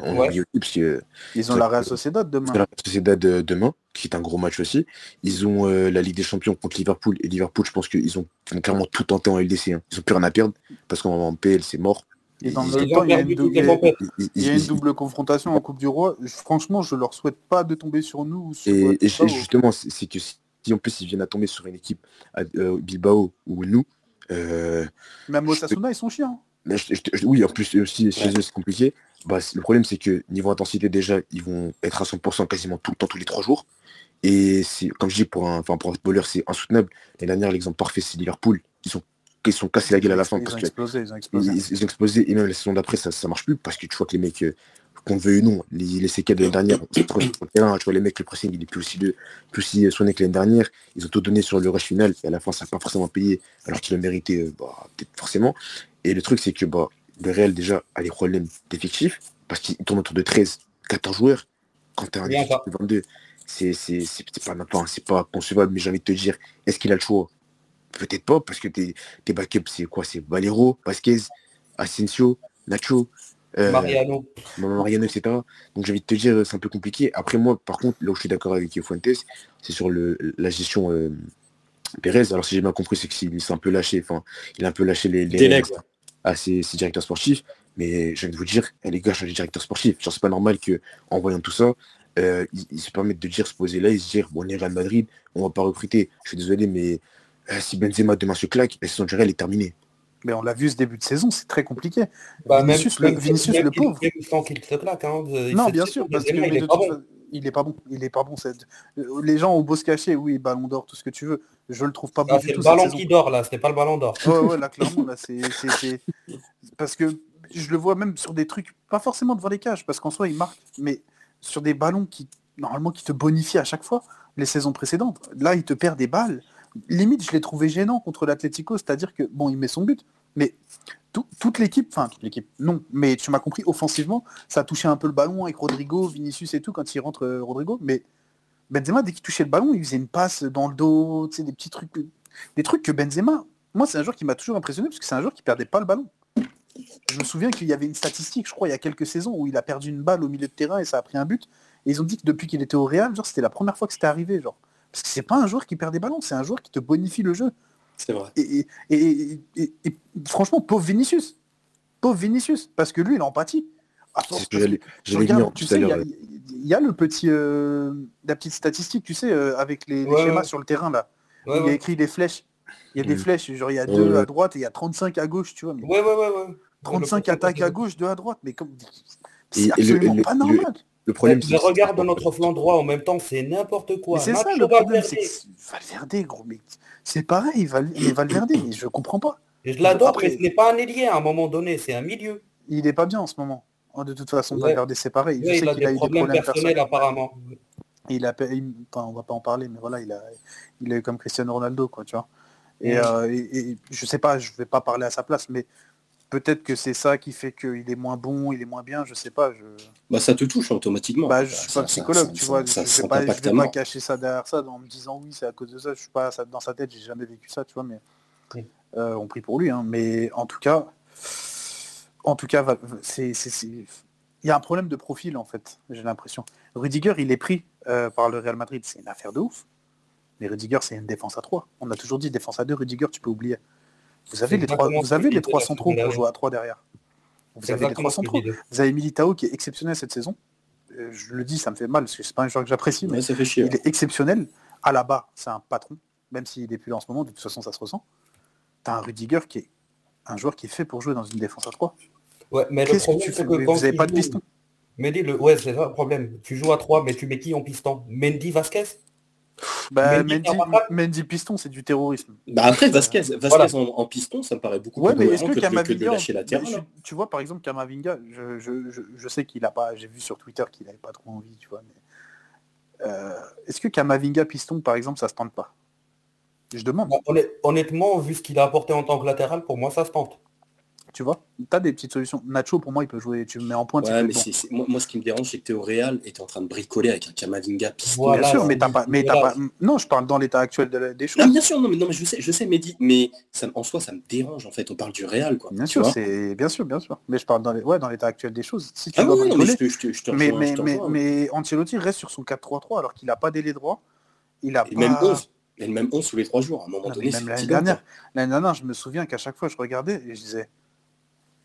on Ouais. oublie aussi parce que Ils ont la Real Sociedad demain. la Sociedad de- demain qui est un gros match aussi ils ont euh, la Ligue des Champions contre Liverpool et Liverpool je pense qu'ils ont, clairement tout tenté en LDC hein. ils ont plus rien à perdre parce qu'en PL c'est mort Et dans le temps, il y a une double- confrontation en Coupe du Roi. Franchement, je leur souhaite pas de tomber sur nous sur Et, euh, et justement, c'est que si en plus ils viennent à tomber sur une équipe à euh, Bilbao ou nous, euh, Même Osasuna, ils sont chiants. je- je- je- oui, en plus aussi chez eux c'est compliqué. Bah, le problème c'est que niveau intensité déjà, ils vont être à 100% quasiment tout le temps, tous les trois jours. Et c'est comme je dis pour un, pour un footballeur, c'est insoutenable. L'année dernière, l'exemple parfait, c'est Liverpool. Ils sont, ils sont cassés la gueule à la fin Ils parce ont que explosé, ils ont explosé. ils- ils ont explosé et même la saison d'après ça, ça marche plus parce que tu vois que les mecs euh, qu'on le veuille ou non. Les, les séquelles de l'année dernière on sur le terrain, tu vois les mecs le pressing il est plus aussi, de, plus aussi euh, soigné que l'année dernière. Ils ont tout donné sur le rush final. Et à la fin ça n'a pas forcément payé alors qu'ils le mérité euh, bah, peut-être forcément. Et le truc c'est que bah, le Real déjà a des problèmes d'effectifs parce qu'il tourne autour de 13 14 joueurs. Quand tu as un effectif de 22 c'est c'est- c'est- c'est pas, enfin, c'est pas concevable. Mais j'ai envie de te dire est-ce qu'il a le choix? Peut-être pas, parce que tes, tes backups, c'est quoi? C'est Valero, Vasquez, Asensio, Nacho, Mariano. Mariano, etc. Donc j'ai envie de te dire, c'est un peu compliqué. Après moi, par contre, là où je suis d'accord avec Fuentes, c'est sur le, la gestion euh, Pérez. Alors si j'ai bien compris, c'est qu'il s'est un peu lâché, enfin, il a un peu lâché les, les à ses, ses directeurs sportifs. Mais j'ai envie de vous dire, les gars, changez de directeur sportif. Genre, c'est pas normal que en voyant tout ça, euh, ils, ils se permettent de dire, se poser là et se dire, bon, on est Real Madrid, on va pas recruter. Je suis désolé, mais euh, si Benzema demain se claque, la saison du Real est terminée. Mais on l'a vu ce début de saison, c'est très compliqué. Bah, même, Vinicius, le- même- Vinicius, même le qu'il- pauvre. même sans qu'il se claque. Hein, de- Non, bien sûr, parce que il est pas bon. fa- il est pas bon. Il est pas bon. cette- euh, Les gens ont beau se cacher, oui, ballon d'or, tout ce que tu veux. Je le trouve pas bon Ah, c'est le ballon qui dort là, c'était pas le ballon d'or. Ouais, ouais, là, clairement, là, c'est, c'est- c'est- Parce que je le vois même sur des trucs, pas forcément devant les cages, parce qu'en soi, il marque, mais sur des ballons qui, normalement, qui te bonifient à chaque fois, les saisons précédentes. Là, il te perd des balles. Limite, je l'ai trouvé gênant contre l'Atlético, c'est-à-dire que, bon, il met son but, mais toute l'équipe, enfin, toute l'équipe, non, mais tu m'as compris, offensivement, ça a touché un peu le ballon avec Rodrigo, Vinicius et tout, quand il rentre euh, Rodrigo, mais Benzema, dès qu'il touchait le ballon, il faisait une passe dans le dos, tu sais, des petits trucs, des trucs que Benzema, moi, c'est un joueur qui m'a toujours impressionné, parce que c'est un joueur qui perdait pas le ballon. Je me souviens qu'il y avait une statistique, je crois, il y a quelques saisons, où il a perdu une balle au milieu de terrain et ça a pris un but. Et ils ont dit que depuis qu'il était au Real, genre, c'était la première fois que c'était arrivé, genre. Parce que c'est pas un joueur qui perd des ballons, c'est un joueur qui te bonifie le jeu. C'est vrai. Et, et, franchement, pauvre Vinicius. Pauvre Vinicius, parce que lui, il a empathie. tu sais, il y, a le petit, euh, la petite statistique, tu sais, euh, avec les, schémas sur le terrain là. il a écrit les flèches. Il y a des mm. flèches, genre il y a deux à droite et il y a 35 à gauche, tu vois. Mais... Ouais, ouais, ouais, 35 attaques à gauche, deux à droite, mais comme. C'est absolument pas normal. Le problème, c'est regarde notre flanc droit en même temps, c'est n'importe quoi. C'est ça le problème, c'est Valverde, gros, mais c'est pareil, Val... mais Valverde, mais je comprends pas. je l'adore, mais ce n'est pas un ailier à un moment donné, c'est un milieu. Il est pas bien en ce moment. Oh, de toute façon, Valverde, c'est pareil. je sais il, a, des a eu problèmes des problèmes personnels, apparemment. Il a, enfin, on va pas en parler, mais voilà, il a, il eu comme Cristiano Ronaldo, quoi, tu vois. Et, euh, et, je sais pas, je vais pas parler à sa place, mais peut-être que c'est ça qui fait qu'il est moins bon, il est moins bien, je sais pas. Je... Bah ça te touche automatiquement. Bah, je suis pas psychologue, tu vois. je vais pas, vais pas cacher ça derrière ça en me disant oui, c'est à cause de ça. Je suis pas dans sa tête, j'ai jamais vécu ça, tu vois. Mais euh, on prie pour lui, hein. Mais en tout cas, en tout cas, c'est il y a un problème de profil en fait. J'ai l'impression. Rudiger, il est pris euh, par le Real Madrid, c'est une affaire de ouf. Mais Rudiger, c'est une défense à 3. On a toujours dit défense à 2, Rudiger, tu peux oublier. Vous avez les trois, vous avez les trois centraux pour jouer à 3 derrière. Vous avez les trois centraux. Vous avez Militao qui est exceptionnel cette saison. Euh, je le dis, ça me fait mal parce que c'est pas un joueur que j'apprécie, mais ça fait chier, il est exceptionnel. À la bas, c'est un patron, même s'il est plus là en ce moment, de toute façon ça se ressent. Tu as un Rudiger qui est un joueur qui est fait pour jouer dans une défense à 3. Ouais, mais le problème, que, que vous n'avez pas de piston? Mehdi, le... ouais, c'est ça le problème. Tu joues à 3, mais tu mets qui en piston? Mendy Vasquez? Bah, Mendy, piston, c'est du terrorisme. Bah après, Vasquez, Vasquez en, piston, ça me paraît beaucoup ouais, plus mais est-ce que, que, de lâcher la terre. tu vois, par exemple, Kamavinga, je, je, je, sais qu'il a pas, j'ai vu sur Twitter qu'il n'avait pas trop envie, tu vois, mais euh, est-ce que Kamavinga piston, par exemple, ça se tente pas? Je demande. Bah, honnêtement, vu ce qu'il a apporté en tant que latéral, pour moi, ça se tente. Tu vois Tu as des petites solutions. Nacho, pour moi, il peut jouer. Tu me mets en pointe. Ouais, mais moi, ce qui me dérange, c'est que tu es au Real et tu es en train de bricoler avec un Kamavinga piston. bien sûr, mais t'as pas, mais pas. Non, je parle dans l'état actuel des choses. Ah, bien sûr, non, mais, non, mais je sais, je sais, Mehdi, mais ça, en soi, ça me dérange. En fait, on parle du Real, quoi. Bien sûr, c'est bien sûr, bien sûr. Mais je parle dans les... ouais, dans l'état actuel des choses. Si tu ah, oui, non, mais je te, je te, mais, mais, mais, mais, Ancelotti reste sur son 4-3-3 alors qu'il n'a pas d'ailier droit. Il a et même 11. Et même 11 sous les 3 jours, à un moment donné. Même l'année dernière, l'année dernière, je me souviens qu'à chaque fois, je regardais et je disais,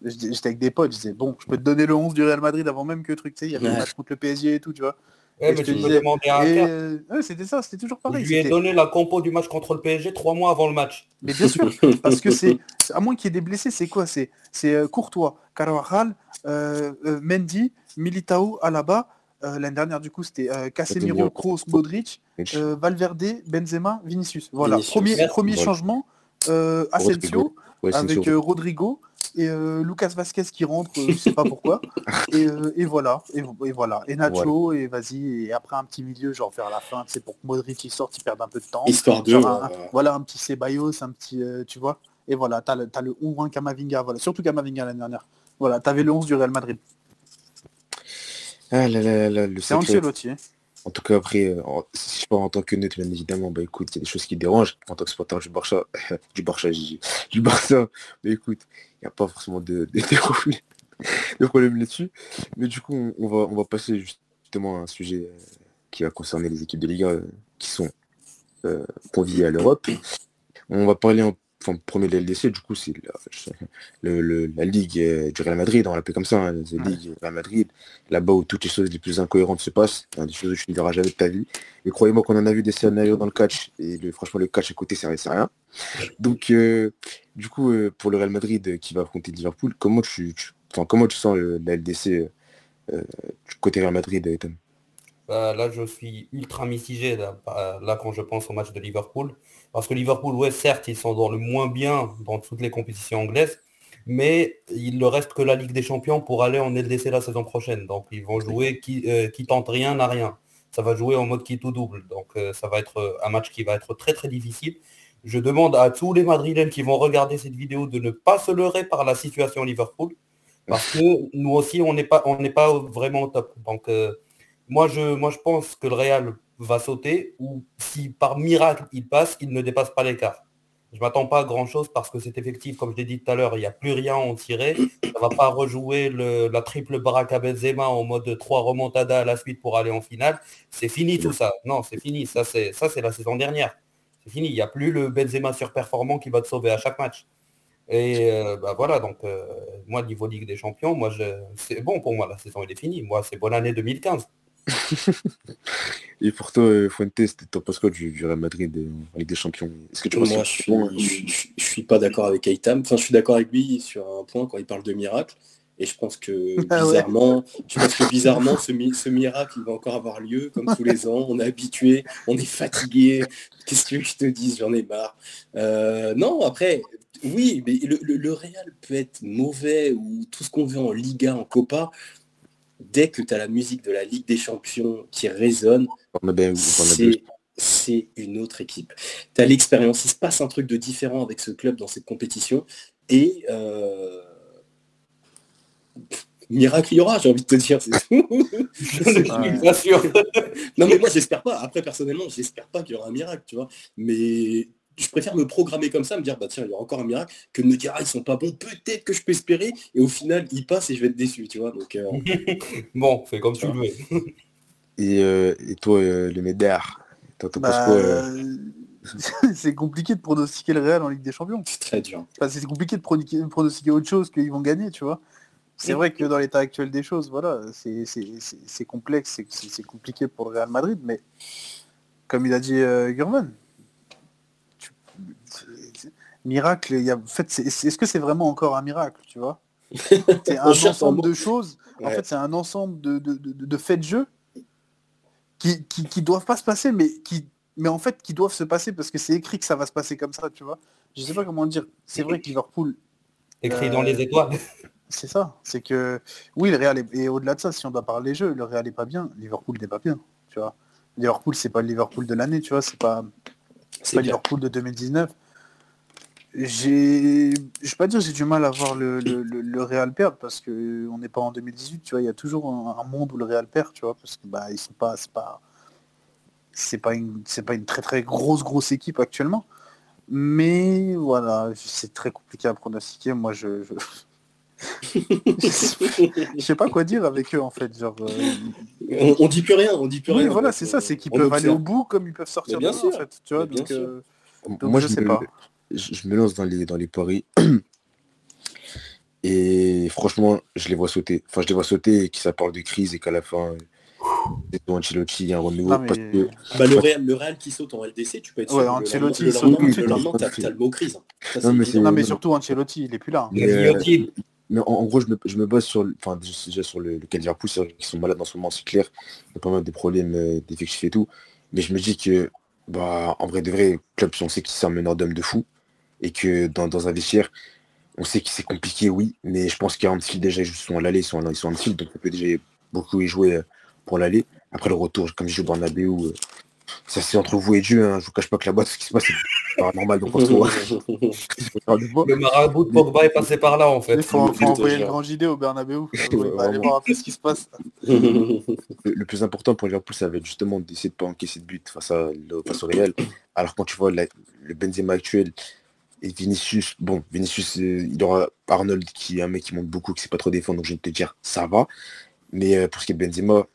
J'étais avec des potes, je disais, bon, je peux te donner le 11 du Real Madrid avant même que truc, tu sais, il y avait le match contre le PSG et tout, tu vois. Ouais, mais tu disais, euh, c'était ça, c'était toujours pareil. Je lui ai donné la compo du match contre le PSG trois mois avant le match. Mais bien sûr, parce que c'est, à moins qu'il y ait des blessés, c'est quoi? C'est euh, Courtois, Carvajal, euh, Mendy, Militao, Alaba. L'année dernière, du coup, c'était Casemiro, Kroos, Modric, Valverde, Benzema, Vinicius. Voilà, premier, premier changement, Asensio, avec Rodrigo et euh, Lucas Vasquez qui rentre, euh, je sais pas pourquoi. Et, euh, et voilà, et, voilà. Et Nacho, et vas-y, et après un petit milieu, genre vers la fin, c'est pour que Modric il sorte, il perde un peu de temps. Histoire de. voilà, un petit Ceballos, un petit, tu vois. Et voilà, t'as le, as le 11 Kamavinga, voilà, surtout Kamavinga l'année dernière. Voilà, t'avais le 11 du Real Madrid. Ah là là là, le C'est Ancelotti. Hein. En tout cas, après, si je parle en tant que neutre, bien évidemment, bah écoute, il y a des choses qui dérangent en tant que supporter du Barça, du Barça, du Barça. Mais écoute, n'y a pas forcément de, de, problème là-dessus. Mais du coup, on, va, on va passer justement à un sujet euh, qui va concerner les équipes de Liga euh, qui sont euh, conviées à l'Europe. On va parler en enfin, premier de LDC, du coup, c'est la, la, Ligue euh, du Real Madrid, on l'appelle comme ça, hein, la Ligue du Real Madrid, là-bas où toutes les choses les plus incohérentes se passent, hein, des choses que tu ne verras jamais de ta vie. Et croyez-moi qu'on en a vu des scénarios dans le catch, et le, franchement, le catch à côté, ça c'est rien. Donc, euh, du coup, euh, pour le Real Madrid qui va affronter Liverpool, comment tu, comment tu sens la LDC du côté Real Madrid, Ethan bah, là, je suis ultra mitigé là, là, quand je pense au match de Liverpool. Parce que Liverpool, ouais, certes, ils sont dans le moins bien dans toutes les compétitions anglaises, mais il ne reste que la Ligue des Champions pour aller en LDC la saison prochaine. Donc ils vont jouer qui, euh, qui tente rien n'a rien. ça va jouer en mode qui tout double. Donc ça va être un match qui va être très très difficile. Je demande à tous les Madrilènes qui vont regarder cette vidéo de ne pas se leurrer par la situation Liverpool. Parce que nous aussi, on n'est pas, vraiment au top. Donc, euh, moi, je, pense que le Real va sauter ou si par miracle il passe, il ne dépasse pas l'écart. Je ne m'attends pas à grand chose parce que c'est effectif, comme je l'ai dit tout à l'heure, il n'y a plus rien à en tirer. Ça ne va pas rejouer la triple baraque à Benzema en mode 3 remontada à la suite pour aller en finale. C'est fini tout ça. Non, c'est fini. Ça, c'est la saison dernière. C'est fini. Il n'y a plus le Benzema surperformant qui va te sauver à chaque match. Et euh, bah voilà, donc euh, moi, niveau Ligue des Champions, moi, je... c'est bon pour moi, la saison elle est finie. Moi, c'est bonne année 2015. Et pour toi, euh, Fuentes, t'en penses quoi du, Real Madrid en Ligue des Champions Est-ce que tu Moi, je suis, je, suis pas d'accord avec Aitam. Enfin, je suis d'accord avec lui sur un point quand il parle de miracle. Et je pense que ah bizarrement, je pense que bizarrement, ce, ce, miracle, il va encore avoir lieu, comme tous les ans. On est habitué, on est fatigué. Qu'est-ce que je te dis J'en ai marre. non, après, oui, mais le, Real peut être mauvais ou tout ce qu'on veut en Liga, en Copa. Dès que tu as la musique de la Ligue des Champions qui résonne, c'est une autre équipe. Tu as l'expérience. Il se passe un truc de différent avec ce club dans cette compétition. Et euh, miracle il y aura, j'ai envie de te dire. je suis pas sûr. non mais moi j'espère pas. Après personnellement, j'espère pas qu'il y aura un miracle, tu vois. Mais je préfère me programmer comme ça, me dire bah tiens, il y aura encore un miracle, que de me dire ah ils sont pas bons, peut-être que je peux espérer, et au final ils passent et je vais être déçu, tu vois. Donc euh, bon, c'est comme tu veux. Et, euh, et toi, euh, le Médard, bah, C'est compliqué de pronostiquer le Real en Ligue des Champions. C'est très dur. c'est compliqué de pronostiquer autre chose qu'ils vont gagner, tu vois. C'est vrai que dans l'état actuel des choses, voilà, c'est complexe, c'est compliqué pour le Real Madrid, mais comme il a dit Gurman, miracle, il y a, en fait, est-ce que c'est vraiment encore un miracle, tu vois? C'est un ensemble de choses. En fait, c'est un ensemble de, faits de jeu qui, qui, doivent pas se passer, mais qui, mais en fait, qui doivent se passer parce que c'est écrit que ça va se passer comme ça, tu vois? Je sais pas comment dire. C'est vrai que Liverpool. Écrit dans les euh, étoiles. C'est ça. C'est que oui, le Real est, et au-delà de ça, si on doit parler jeu, le Real est pas bien, Liverpool n'est pas bien, tu vois. Liverpool, c'est pas le Liverpool de l'année, tu vois. C'est pas, c'est pas Liverpool de 2019 j'ai je vais pas dire j'ai du mal à voir le, le, Real perdre parce que on n'est pas en 2018 tu vois il y a toujours un, monde où le Real perd tu vois parce que bah ils sont pas c'est pas c'est pas une c'est pas une très très grosse grosse équipe actuellement mais voilà c'est très compliqué à pronostiquer moi je, je... sais pas quoi dire avec eux en fait genre euh, on, dit plus rien on dit plus rien voilà c'est ça c'est qu'ils peuvent aller au bout comme ils peuvent sortir bien sûr, en fait tu vois donc, euh, moi je sais pas je, me lance dans les, dans les paris. Et franchement, je les vois sauter. Enfin, je les vois sauter et que ça parle de crise et qu'à la fin, c'est Ancelotti, il y a un renouveau. Parce que... bah, le, Real, le Real qui saute en LDC, tu peux être ouais, sûr. Ancelotti, le, lendemain, le lendemain, t'as le mot crise. Ça, non, mais non, mais surtout Ancelotti, il est plus là. Mais, euh, mais en, gros, je me, je me base sur, enfin, déjà sur le, le cas Liverpool, qui sont malades en ce moment, c'est clair. Il y a pas mal de problèmes euh, d'effectifs et tout. Mais je me dis que, bah, en vrai, de vrai, club, on sait qu'ils sont un meneur d'homme de fou et que dans, un vestiaire, on sait que c'est compliqué, oui, mais je pense qu'Anfield déjà ils sont à l'aller, ils sont, ils sont donc on peut déjà beaucoup y jouer euh, pour l'aller. Après le retour, comme je joue Bernabeu, ça c'est entre vous et Dieu, hein. je vous cache pas que là-bas, ce qui se passe, c'est pas normal. Donc le marabout de Pogba est passé par là en fait. Il faut, envoyer le grand JD au Bernabeu, aller voir un peu ce qui se passe. le, plus important pour Liverpool, ça va être justement d'essayer de pas encaisser de but face, à, face au Real. Alors quand tu vois le Benzema actuel, et Vinicius, bon, Vinicius, euh, il aura Arnold qui est un mec qui monte beaucoup, qui sait pas trop défendre, donc je vais te dire, ça va. Mais euh, pour ce qui est de Benzema,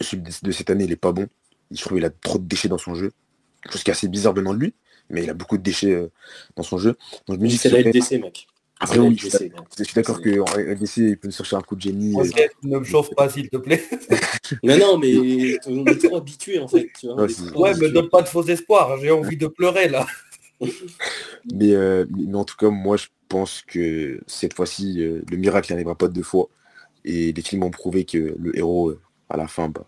celui de cette année, il est pas bon. Je trouve qu'il a trop de déchets dans son jeu. Chose qui est assez bizarre venant de lui, mais il a beaucoup de déchets euh, dans son jeu. Donc je me dis c'est la LDC, mec. Après, oui, je, suis d'accord qu'en LDC, il peut nous chercher un coup de génie. Ne me chauffe pas, s'il te plaît. non, non, mais on est trop habitué, en fait. Tu vois, ouais, me donne pas de faux espoirs. J'ai envie de pleurer, là. Euh, mais, en tout cas, moi, je pense que cette fois-ci, euh, le miracle n'arrivera pas deux fois. Et les films ont prouvé que le héros, euh, à la fin, bah,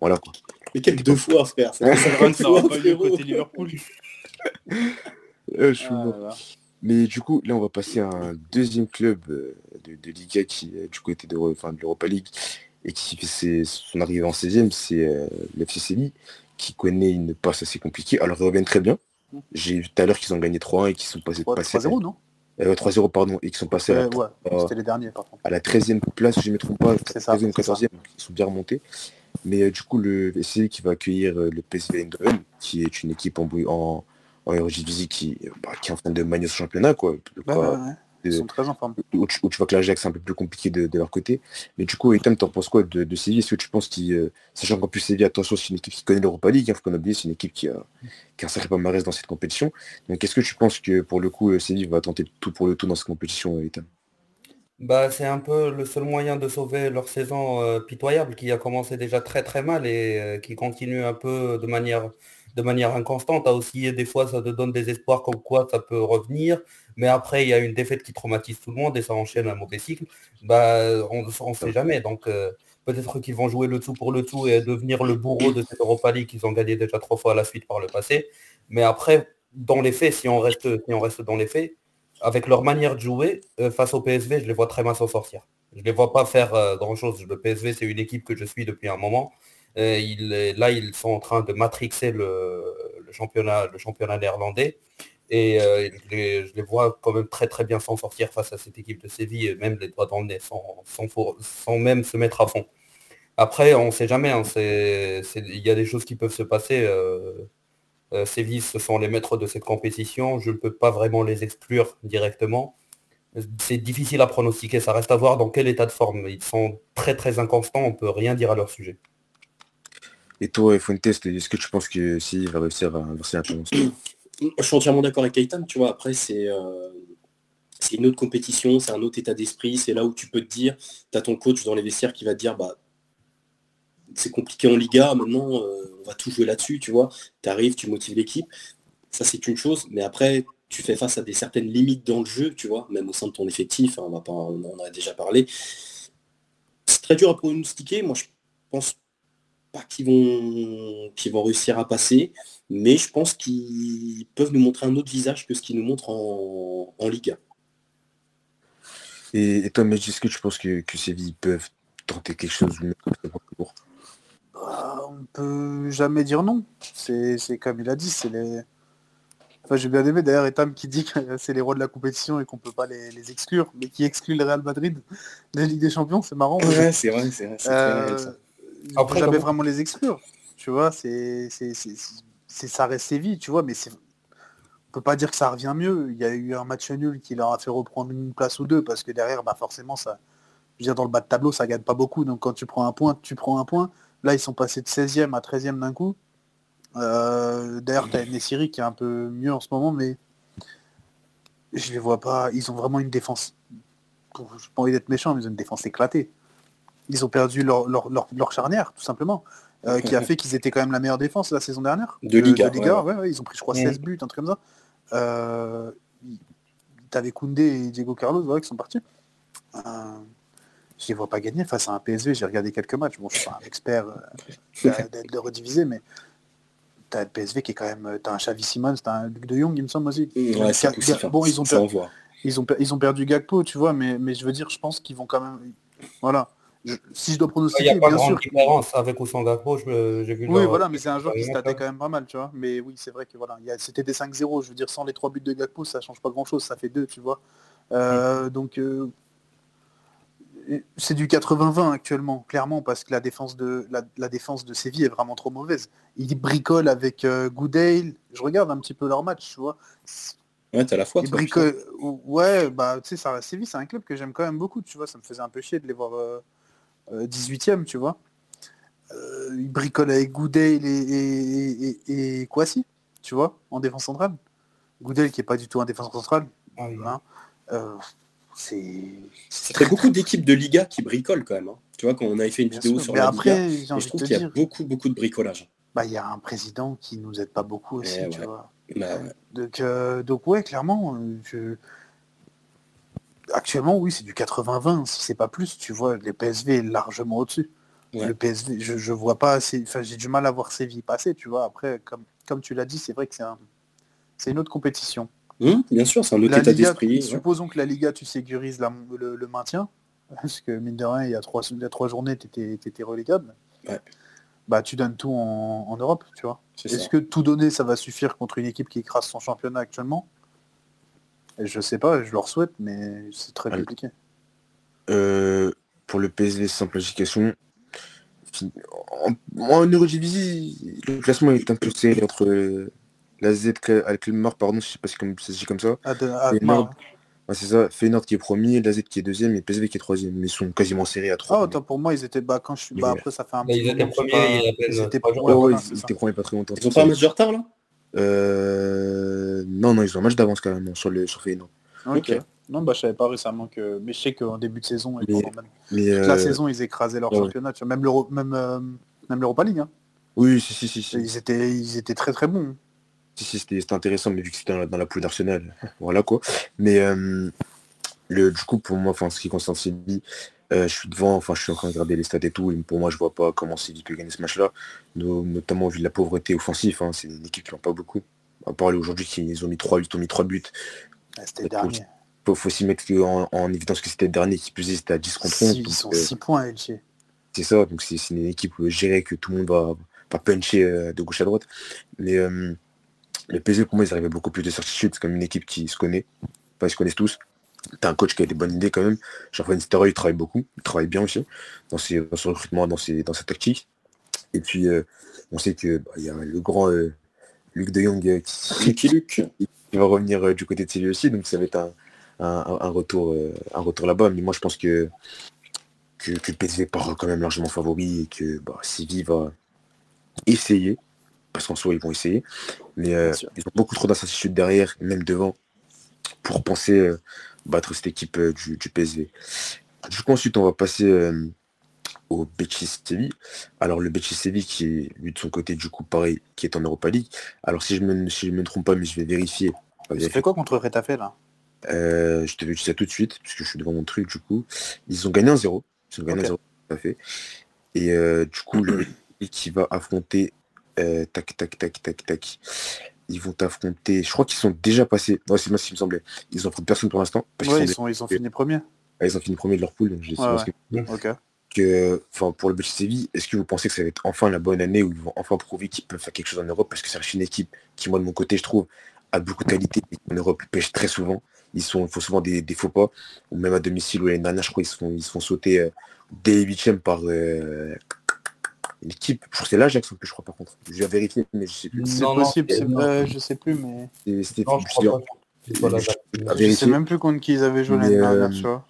voilà quoi. Mais quel deux fois, frère Ça côté Liverpool. Ah, mais du coup, là, on va passer à un deuxième club de, Liga qui est du côté de, de l'Europa League. et qui fait son arrivée en 16e, c'est euh, l'FC qui connaît une passe assez compliquée. Alors ils reviennent très bien. J'ai vu tout à l'heure qu'ils ont gagné 3-1 et qu'ils sont passés, 3-0, non? 3-0 euh, pardon et qui sont passés à, la, les derniers, à la 13e place, si je ne me trompe pas, 13e 14e, ils sont bien remontés. Mais euh, du coup, le FC qui va accueillir le PSV Eindhoven, qui est une équipe en, en, en Eredivisie qui, bah, qui est en train de manier ce championnat. Quoi. Ils sont très en forme. Où tu, vois que l'Ajax c'est un peu plus compliqué de, leur côté. Mais du coup, Ethan, t'en penses quoi de, de Séville? Est-ce que tu penses qu'il. Euh, sachant qu'en plus Séville, attention, c'est une équipe qui connaît l'Europa League, il hein, faut qu'on oublie, c'est une équipe qui a, qui a un sacré palmarès dans cette compétition. Donc est-ce que tu penses que pour le coup, euh, Séville va tenter tout pour le tout dans cette compétition, Ethan? Bah, c'est un peu le seul moyen de sauver leur saison euh, pitoyable qui a commencé déjà très très mal et qui continue un peu de manière inconstante. À aussi, des fois, ça te donne des espoirs comme quoi ça peut revenir. Mais après, il y a une défaite qui traumatise tout le monde et ça enchaîne un mauvais cycle. Bah, on ne sait jamais. Donc, euh, peut-être qu'ils vont jouer le tout pour le tout et devenir le bourreau de cette Europa League qu'ils ont gagné déjà trois fois à la suite par le passé. Mais après, dans les faits, si on reste dans les faits, avec leur manière de jouer, euh, face au PSV, je les vois très mal s'en sortir. Je ne les vois pas faire euh, grand-chose. Le PSV, c'est une équipe que je suis depuis un moment. Euh, là, ils sont en train de matrixer le, championnat, le championnat néerlandais. Et je, les, vois quand même très très bien s'en sortir face à cette équipe de Séville, même les doigts dans le nez, sans, même se mettre à fond. Après, on ne sait jamais, hein, il y a des choses qui peuvent se passer. Séville, ce sont les maîtres de cette compétition, je ne peux pas vraiment les exclure directement. C'est difficile à pronostiquer, ça reste à voir dans quel état de forme. Ils sont très très inconstants, on ne peut rien dire à leur sujet. Et toi, Fuentes, est-ce que tu penses que si va réussir à inverser la tendance? Je suis entièrement d'accord avec Kaitan, tu vois, après euh, c'est une autre compétition, c'est un autre état d'esprit, c'est là où tu peux te dire, tu as ton coach dans les vestiaires qui va te dire bah c'est compliqué en Liga, maintenant euh, on va tout jouer là-dessus, tu vois. Tu arrives, tu motives l'équipe. Ça c'est une chose, mais après tu fais face à des certaines limites dans le jeu, tu vois, même au sein de ton effectif, hein, on, en a déjà parlé. C'est très dur à pronostiquer, moi je pense pas qu'ils vont, vont réussir à passer, mais je pense qu'ils peuvent nous montrer un autre visage que ce qu'ils nous montrent en, Liga. Et, toi, est-ce que tu penses que, que Séville peuvent tenter quelque chose de bah, On peut jamais dire non. C'est comme il a dit, c'est les. Enfin, j'ai bien aimé d'ailleurs Etam qui dit que c'est les rois de la compétition et qu'on peut pas les, exclure, mais qui exclut le Real Madrid de la Ligue des Champions, c'est marrant. Ouais, c'est vrai, c'est vrai. Euh, après, jamais vraiment les exclure. Tu vois, c'est, c'est, ça reste Séville, tu vois, mais c'est, on peut pas dire que ça revient mieux. Il y a eu un match nul qui leur a fait reprendre une place ou deux, parce que derrière, bah forcément, ça, je veux dire, dans le bas de tableau, ça gagne pas beaucoup. Donc quand tu prends un point, tu prends un point. Là, ils sont passés de 16e à 13e d'un coup. Euh, d'ailleurs, tu as Nessiri qui est un peu mieux en ce moment, mais je les vois pas. Ils ont vraiment une défense. Je n'ai pas envie d'être méchant, mais ils ont une défense éclatée ils ont perdu leur, leur, charnière, tout simplement. Euh, qui a fait qu'ils étaient quand même la meilleure défense la saison dernière. De Liga. ils ont pris, je crois, 16 buts, un truc comme ça. Euh, T'avais Koundé et Diego Carlos qui sont partis. Euh, je les vois pas gagner face à un PSV. J'ai regardé quelques matchs. Bon, je suis pas un expert euh, de rediviser, mais t'as le PSV qui est quand même. T'as un Xavi Simons, t'as un Luc de Jong, il me semble aussi. bon, ils ont, perdu, ils, ont, ils ont perdu Gakpo, tu vois, mais, mais je veux dire, je pense qu'ils vont quand même. Voilà si je dois pronostiquer, il y a pas bien sûr. différence avec Ousangako, j'ai vu. Oui, voilà, mais c'est un joueur qui se quand même pas mal, tu vois. Mais oui, c'est vrai que voilà, c'était des 5-0. Je veux dire, sans les trois buts de Gakpo, ça change pas grand-chose. Ça fait deux, tu vois. Euh, donc euh, c'est du 80-20 actuellement, clairement, parce que la défense de la, défense de Séville est vraiment trop mauvaise. Ils bricolent avec euh, Goodale. Je regarde un petit peu leur match, tu vois. Ouais, t'as la foi. Ils bricolent. Ouais, bah tu sais, ça Séville, c'est un club que j'aime quand même beaucoup, tu vois. Ça me faisait un peu chier de les voir 18e, euh, tu vois. Euh, il bricole avec Goudel et, et, et, tu vois, en défense centrale. Goudel qui est pas du tout en défense centrale. Ah hein. Euh, c'est beaucoup d'équipes de Liga qui bricolent quand même. Hein. Tu vois, quand on avait fait une vidéo sur la après, Liga, je trouve qu'il y a beaucoup, beaucoup de bricolage. Bah, il y a un président qui nous aide pas beaucoup aussi, tu vois. Bah, donc, donc ouais, clairement, je, actuellement, oui, c'est du 80-20. Si c'est pas plus, tu vois, les PSV est largement au-dessus. Le PSV, je, je vois pas assez. Enfin, j'ai du mal à voir vies passer, tu vois. Après, comme, comme tu l'as dit, c'est vrai que c'est un, c'est une autre compétition. Hum, bien sûr, c'est un autre état d'esprit. Supposons que la Liga, tu sécurises le, maintien. parce que mine de rien, il y a trois, il y a trois journées, tu étais, relégable. Ouais. Bah, tu donnes tout en, en Europe, tu vois. Est-ce que tout donner, ça va suffire contre une équipe qui écrase son championnat actuellement? Je sais pas, je leur souhaite, mais c'est très Allez. compliqué. Euh, pour le PSV fi- en, en Eurodivisie, le classement est un peu serré entre euh, la Z Alkmaar, pardon, je sais pas si comme- ça se dit comme ça. Ah, ah, Nord. Ouais, c'est ça, Feyenoord qui est premier, la Z qui est deuxième et PSV qui est troisième. Mais ils sont quasiment serrés à trois. Ah, autant pour moi, ils étaient bas quand je suis. Mais- après, ça fait un petit ils étaient moment que je suis premiers ils étaient premiers pas très longtemps. Ils ont pas un match de retard là? Euh... Non, non, ils ont un match d'avance quand même sur le sur Feyenoord. Ok. Ok. Non, bah, je savais pas récemment que. Mais je sais qu'en début de saison et Mais- pendant même Mais toute euh, la saison, ils écrasaient leur ouais, championnat. tu vois. Même l'Euro- même, euh, même l'Europa League. hein. Oui, si, si, si, si. Ils, étaient, ils étaient très très bons. Si, si, c'était intéressant, mais vu que c'était dans, la- dans la poule d'Arsenal, voilà quoi. Mais euh, le, du coup, pour moi, enfin, ce qui concerne Séville, euh, je suis devant, enfin, je suis en train de regarder les stats et tout, et pour moi, je vois pas comment Séville peut gagner ce match-là, no- notamment vu de la pauvreté offensive. hein. c'est une équipe qui n'a pas beaucoup. À part aujourd'hui, qu'ils ont mis 3 buts, ont mis 3 buts. Ah, C'était dernier. Faut, faut aussi mettre en, en évidence que c'était le dernier qui plus est, c'était à 10 contre 11. Six- Ils donc, sont euh, 6 points, Elche. c'est ça, donc c'est une équipe gérée que tout le monde va, va puncher euh, de gauche à droite. Mais le PSG, pour moi, ils arrivaient beaucoup plus de certitude. C'est comme une équipe qui se connaît. Enfin, ils se connaissent tous. T'as un coach qui a des bonnes idées quand même. Jean-François Nistelrooy, il travaille beaucoup. Il travaille bien aussi dans, ses, dans son recrutement, dans, ses, dans sa tactique. Et puis, euh, on sait que bah, y a le grand euh, Luc de Jong euh, qui, qui va revenir euh, du côté de Séville aussi. Donc, ça va être un, un, un retour, un retour là-bas. Mais moi, je pense que que, que le PSV part quand même largement favori et que bah, Séville va essayer, parce qu'en soi ils vont essayer, mais euh, ils ont beaucoup trop d'incertitudes derrière, même devant, pour penser euh, battre cette équipe euh, du, du PSV. Du coup ensuite on va passer euh, au Betis Séville. Alors le Betis Séville qui est lui de son côté du coup pareil, qui est en Europa League. Alors si je me, si je me trompe pas, mais je vais vérifier. Ils ont fait quoi contre Retafe là? Euh, je te vais dire ça tout de suite, puisque je suis devant mon truc du coup. Ils ont gagné un 0. Ils ont gagné Ok. un 0, tout à fait. Et euh, du coup, le qui va affronter. Euh, tac, tac, tac, tac, tac. Ils vont affronter. Je crois qu'ils sont déjà passés. Ouais, c'est moi ce qui me semblait. Ils ont affronté personne pour l'instant. Parce Ouais, ils, sont... ils ont fini premier. ah, ils ont fini premier de leur poule. Donc je sais Ouais, pas ouais. ce que- Ok. que, enfin, pour le Betis Séville, est-ce que vous pensez que ça va être enfin la bonne année où ils vont enfin prouver qu'ils peuvent faire quelque chose en Europe? Parce que c'est une équipe qui, moi, de mon côté, je trouve, a beaucoup de qualité. En Europe, ils pêchent très souvent. Ils sont, font souvent des, des faux pas. Ou même à domicile, ou l'année dernière, je crois, ils se font, ils se font sauter euh, dès les huitièmes par euh, une équipe. Que c'est l'Ajax en plus, je crois, par contre. Je vais vérifier, mais je sais plus. C'est possible, c'est- c'est- non. euh, je sais plus, mais C'était- je sais- que même plus contre qui ils avaient joué l'année Mais, dernière, euh, tu vois.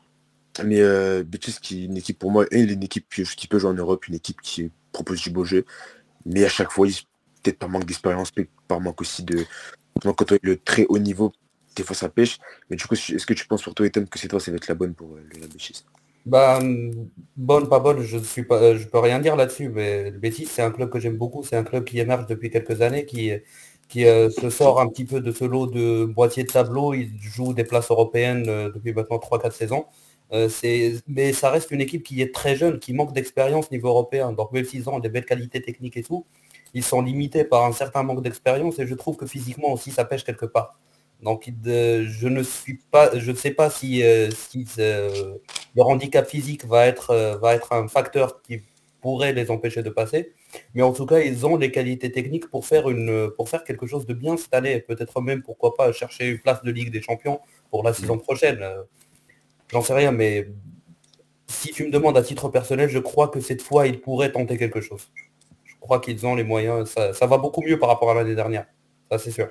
Mais euh, Betis, qui est une équipe pour moi, et une équipe qui, qui peut jouer en Europe, une équipe qui propose du beau jeu, mais à chaque fois, ils- peut-être par manque d'expérience, peut-être par manque aussi de. Quand on est le très haut niveau, des fois ça pêche. Mais du coup, est-ce que tu penses pour toi, Ethan, que cette fois, ça va être la bonne pour euh, le Betis? Bah, bonne, pas bonne, je je peux rien dire là-dessus, mais le Betis, c'est un club que j'aime beaucoup, c'est un club qui émerge depuis quelques années, qui, euh, se sort un petit peu de ce lot de boîtier de tableau, il joue des places européennes euh, depuis maintenant 3-4 saisons. Euh, mais ça reste une équipe qui est très jeune, qui manque d'expérience niveau européen. Donc même s'ils ont des belles qualités techniques et tout, ils sont limités par un certain manque d'expérience et je trouve que physiquement aussi ça pêche quelque part. Donc euh, je ne suis pas, je ne sais pas si, euh, si, euh, leur handicap physique va être, euh, va être un facteur qui pourrait les empêcher de passer. Mais en tout cas, ils ont les qualités techniques pour faire, une, pour faire quelque chose de bien cette année. Peut-être même, pourquoi pas, chercher une place de Ligue des Champions pour la saison prochaine. J'en sais rien, mais si tu me demandes à titre personnel, je crois que cette fois, ils pourraient tenter quelque chose. Je crois qu'ils ont les moyens. Ça, ça va beaucoup mieux par rapport à l'année dernière. Ça, c'est sûr.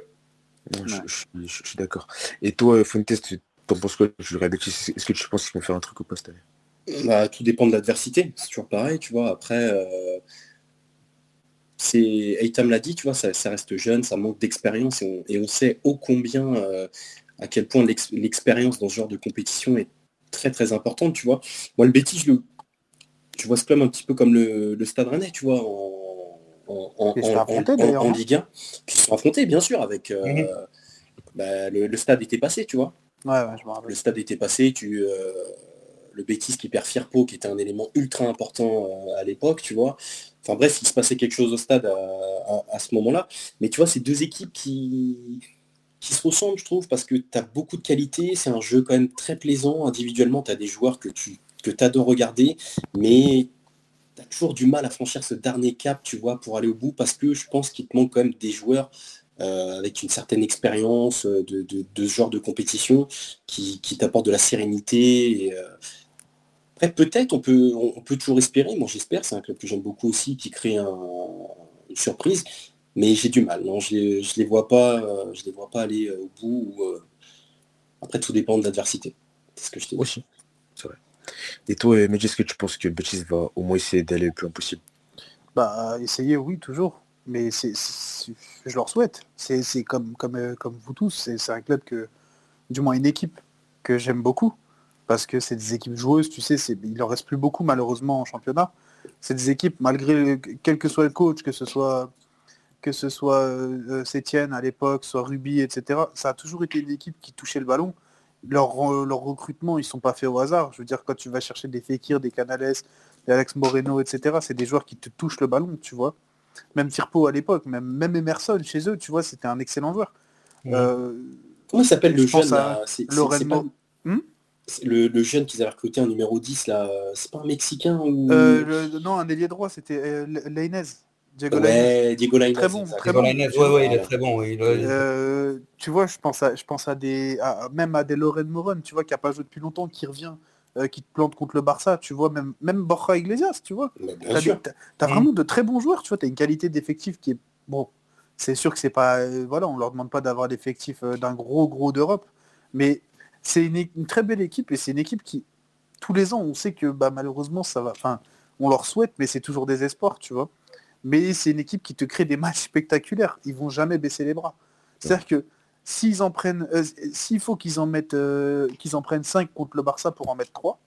Non, je, Ouais. je suis- je- je suis d'accord. Et toi, Fontes, tu t'en penses quoi? Est-ce que tu penses qu'ils vont faire un truc ou pas cette année? Bah, tout dépend de l'adversité, c'est toujours pareil, tu vois. Après, euh, c'est Eitam l'a dit, tu vois, ça, ça reste jeune, ça manque d'expérience et on, et on sait ô combien, euh, à quel point l'ex- l'expérience dans ce genre de compétition est très très importante, tu vois. Moi, le Betis, je le, tu vois ce club un petit peu comme le, le Stade Rennais, tu vois, en, en, Ligue 1. Puis ils se sont affrontés, bien sûr, avec euh, Mhm. bah, le, le stade était passé, tu vois Ouais, ouais, je me rappelle. le stade était passé, tu, euh, le Betis qui perd Firpo, qui était un élément ultra important euh, à l'époque, tu vois. Enfin bref, il se passait quelque chose au stade à, à- à ce moment-là. Mais tu vois, c'est deux équipes qui, qui se ressemblent, je trouve, parce que tu as beaucoup de qualité, c'est un jeu quand même très plaisant. Individuellement, tu as des joueurs que tu que tu adores regarder, mais tu toujours du mal à franchir ce dernier cap, tu vois, pour aller au bout, parce que je pense qu'il te manque quand même des joueurs euh, avec une certaine expérience de, de, ce genre de compétition qui, t'apportent de la sérénité. Euh, après, peut-être, on peut, on peut toujours espérer, moi j'espère, c'est un club que j'aime beaucoup aussi, qui crée un, une surprise, mais j'ai du mal. Non, je ne les, vois pas, euh, je les vois pas aller au bout. après, tout dépend de l'adversité. C'est ce que je t'ai vrai. Et toi, mais est-ce que tu penses que Betis va au moins essayer d'aller le plus possible? Bah, essayer, oui, toujours. Mais c'est, je leur souhaite. C'est comme, comme, vous tous, c'est un club que, du moins une équipe que j'aime beaucoup. Parce que c'est des équipes joueuses, tu sais, il en reste plus beaucoup malheureusement en championnat. C'est des équipes, malgré quel que soit le coach, que ce soit que soit euh, Sétienne à l'époque, soit Ruby, etc. Ça a toujours été une équipe qui touchait le ballon leur, euh, leur recrutement, ils sont pas faits au hasard. Je veux dire, quand tu vas chercher des Fekir, des Canales, des Alex Moreno, etc., c'est des joueurs qui te touchent le ballon, tu vois. Même Firpo à l'époque, même, même Emerson chez eux, tu vois, c'était un excellent joueur. Euh, Comment s'appelle le jeune là? Hmm? Le, le, jeune qu'ils avaient recruté en numéro 10 là, c'est pas un Mexicain ou euh, Non, un ailier droit, c'était euh, Lainez. Diego ouais, Diego Lainez. Très bon, très bon. Lainez, ouais, ouais, il est très bon. Oui. Euh, tu vois, je pense à, je pense à des, à, même à des Loren Moron, tu vois, qui a pas joué depuis longtemps, qui revient, euh, qui te plante contre le Barça, tu vois, même, même Borja Iglesias, tu vois. T'as as, vraiment de très bons joueurs, tu vois, t'as une qualité d'effectif qui est, bon, c'est sûr que c'est pas, euh, voilà, on leur demande pas d'avoir l'effectif euh, d'un gros gros d'Europe, mais c'est une, une, très belle équipe et c'est une équipe qui, tous les ans, on sait que bah, malheureusement, ça va, enfin, on leur souhaite, mais c'est toujours des espoirs, tu vois mais c'est une équipe qui te crée des matchs spectaculaires. Ils vont jamais baisser les bras. C'est-à-dire que s'ils en prennent, euh, s'il faut qu'ils en mettent, euh, qu'ils en prennent 5 contre le Barça pour en mettre 3,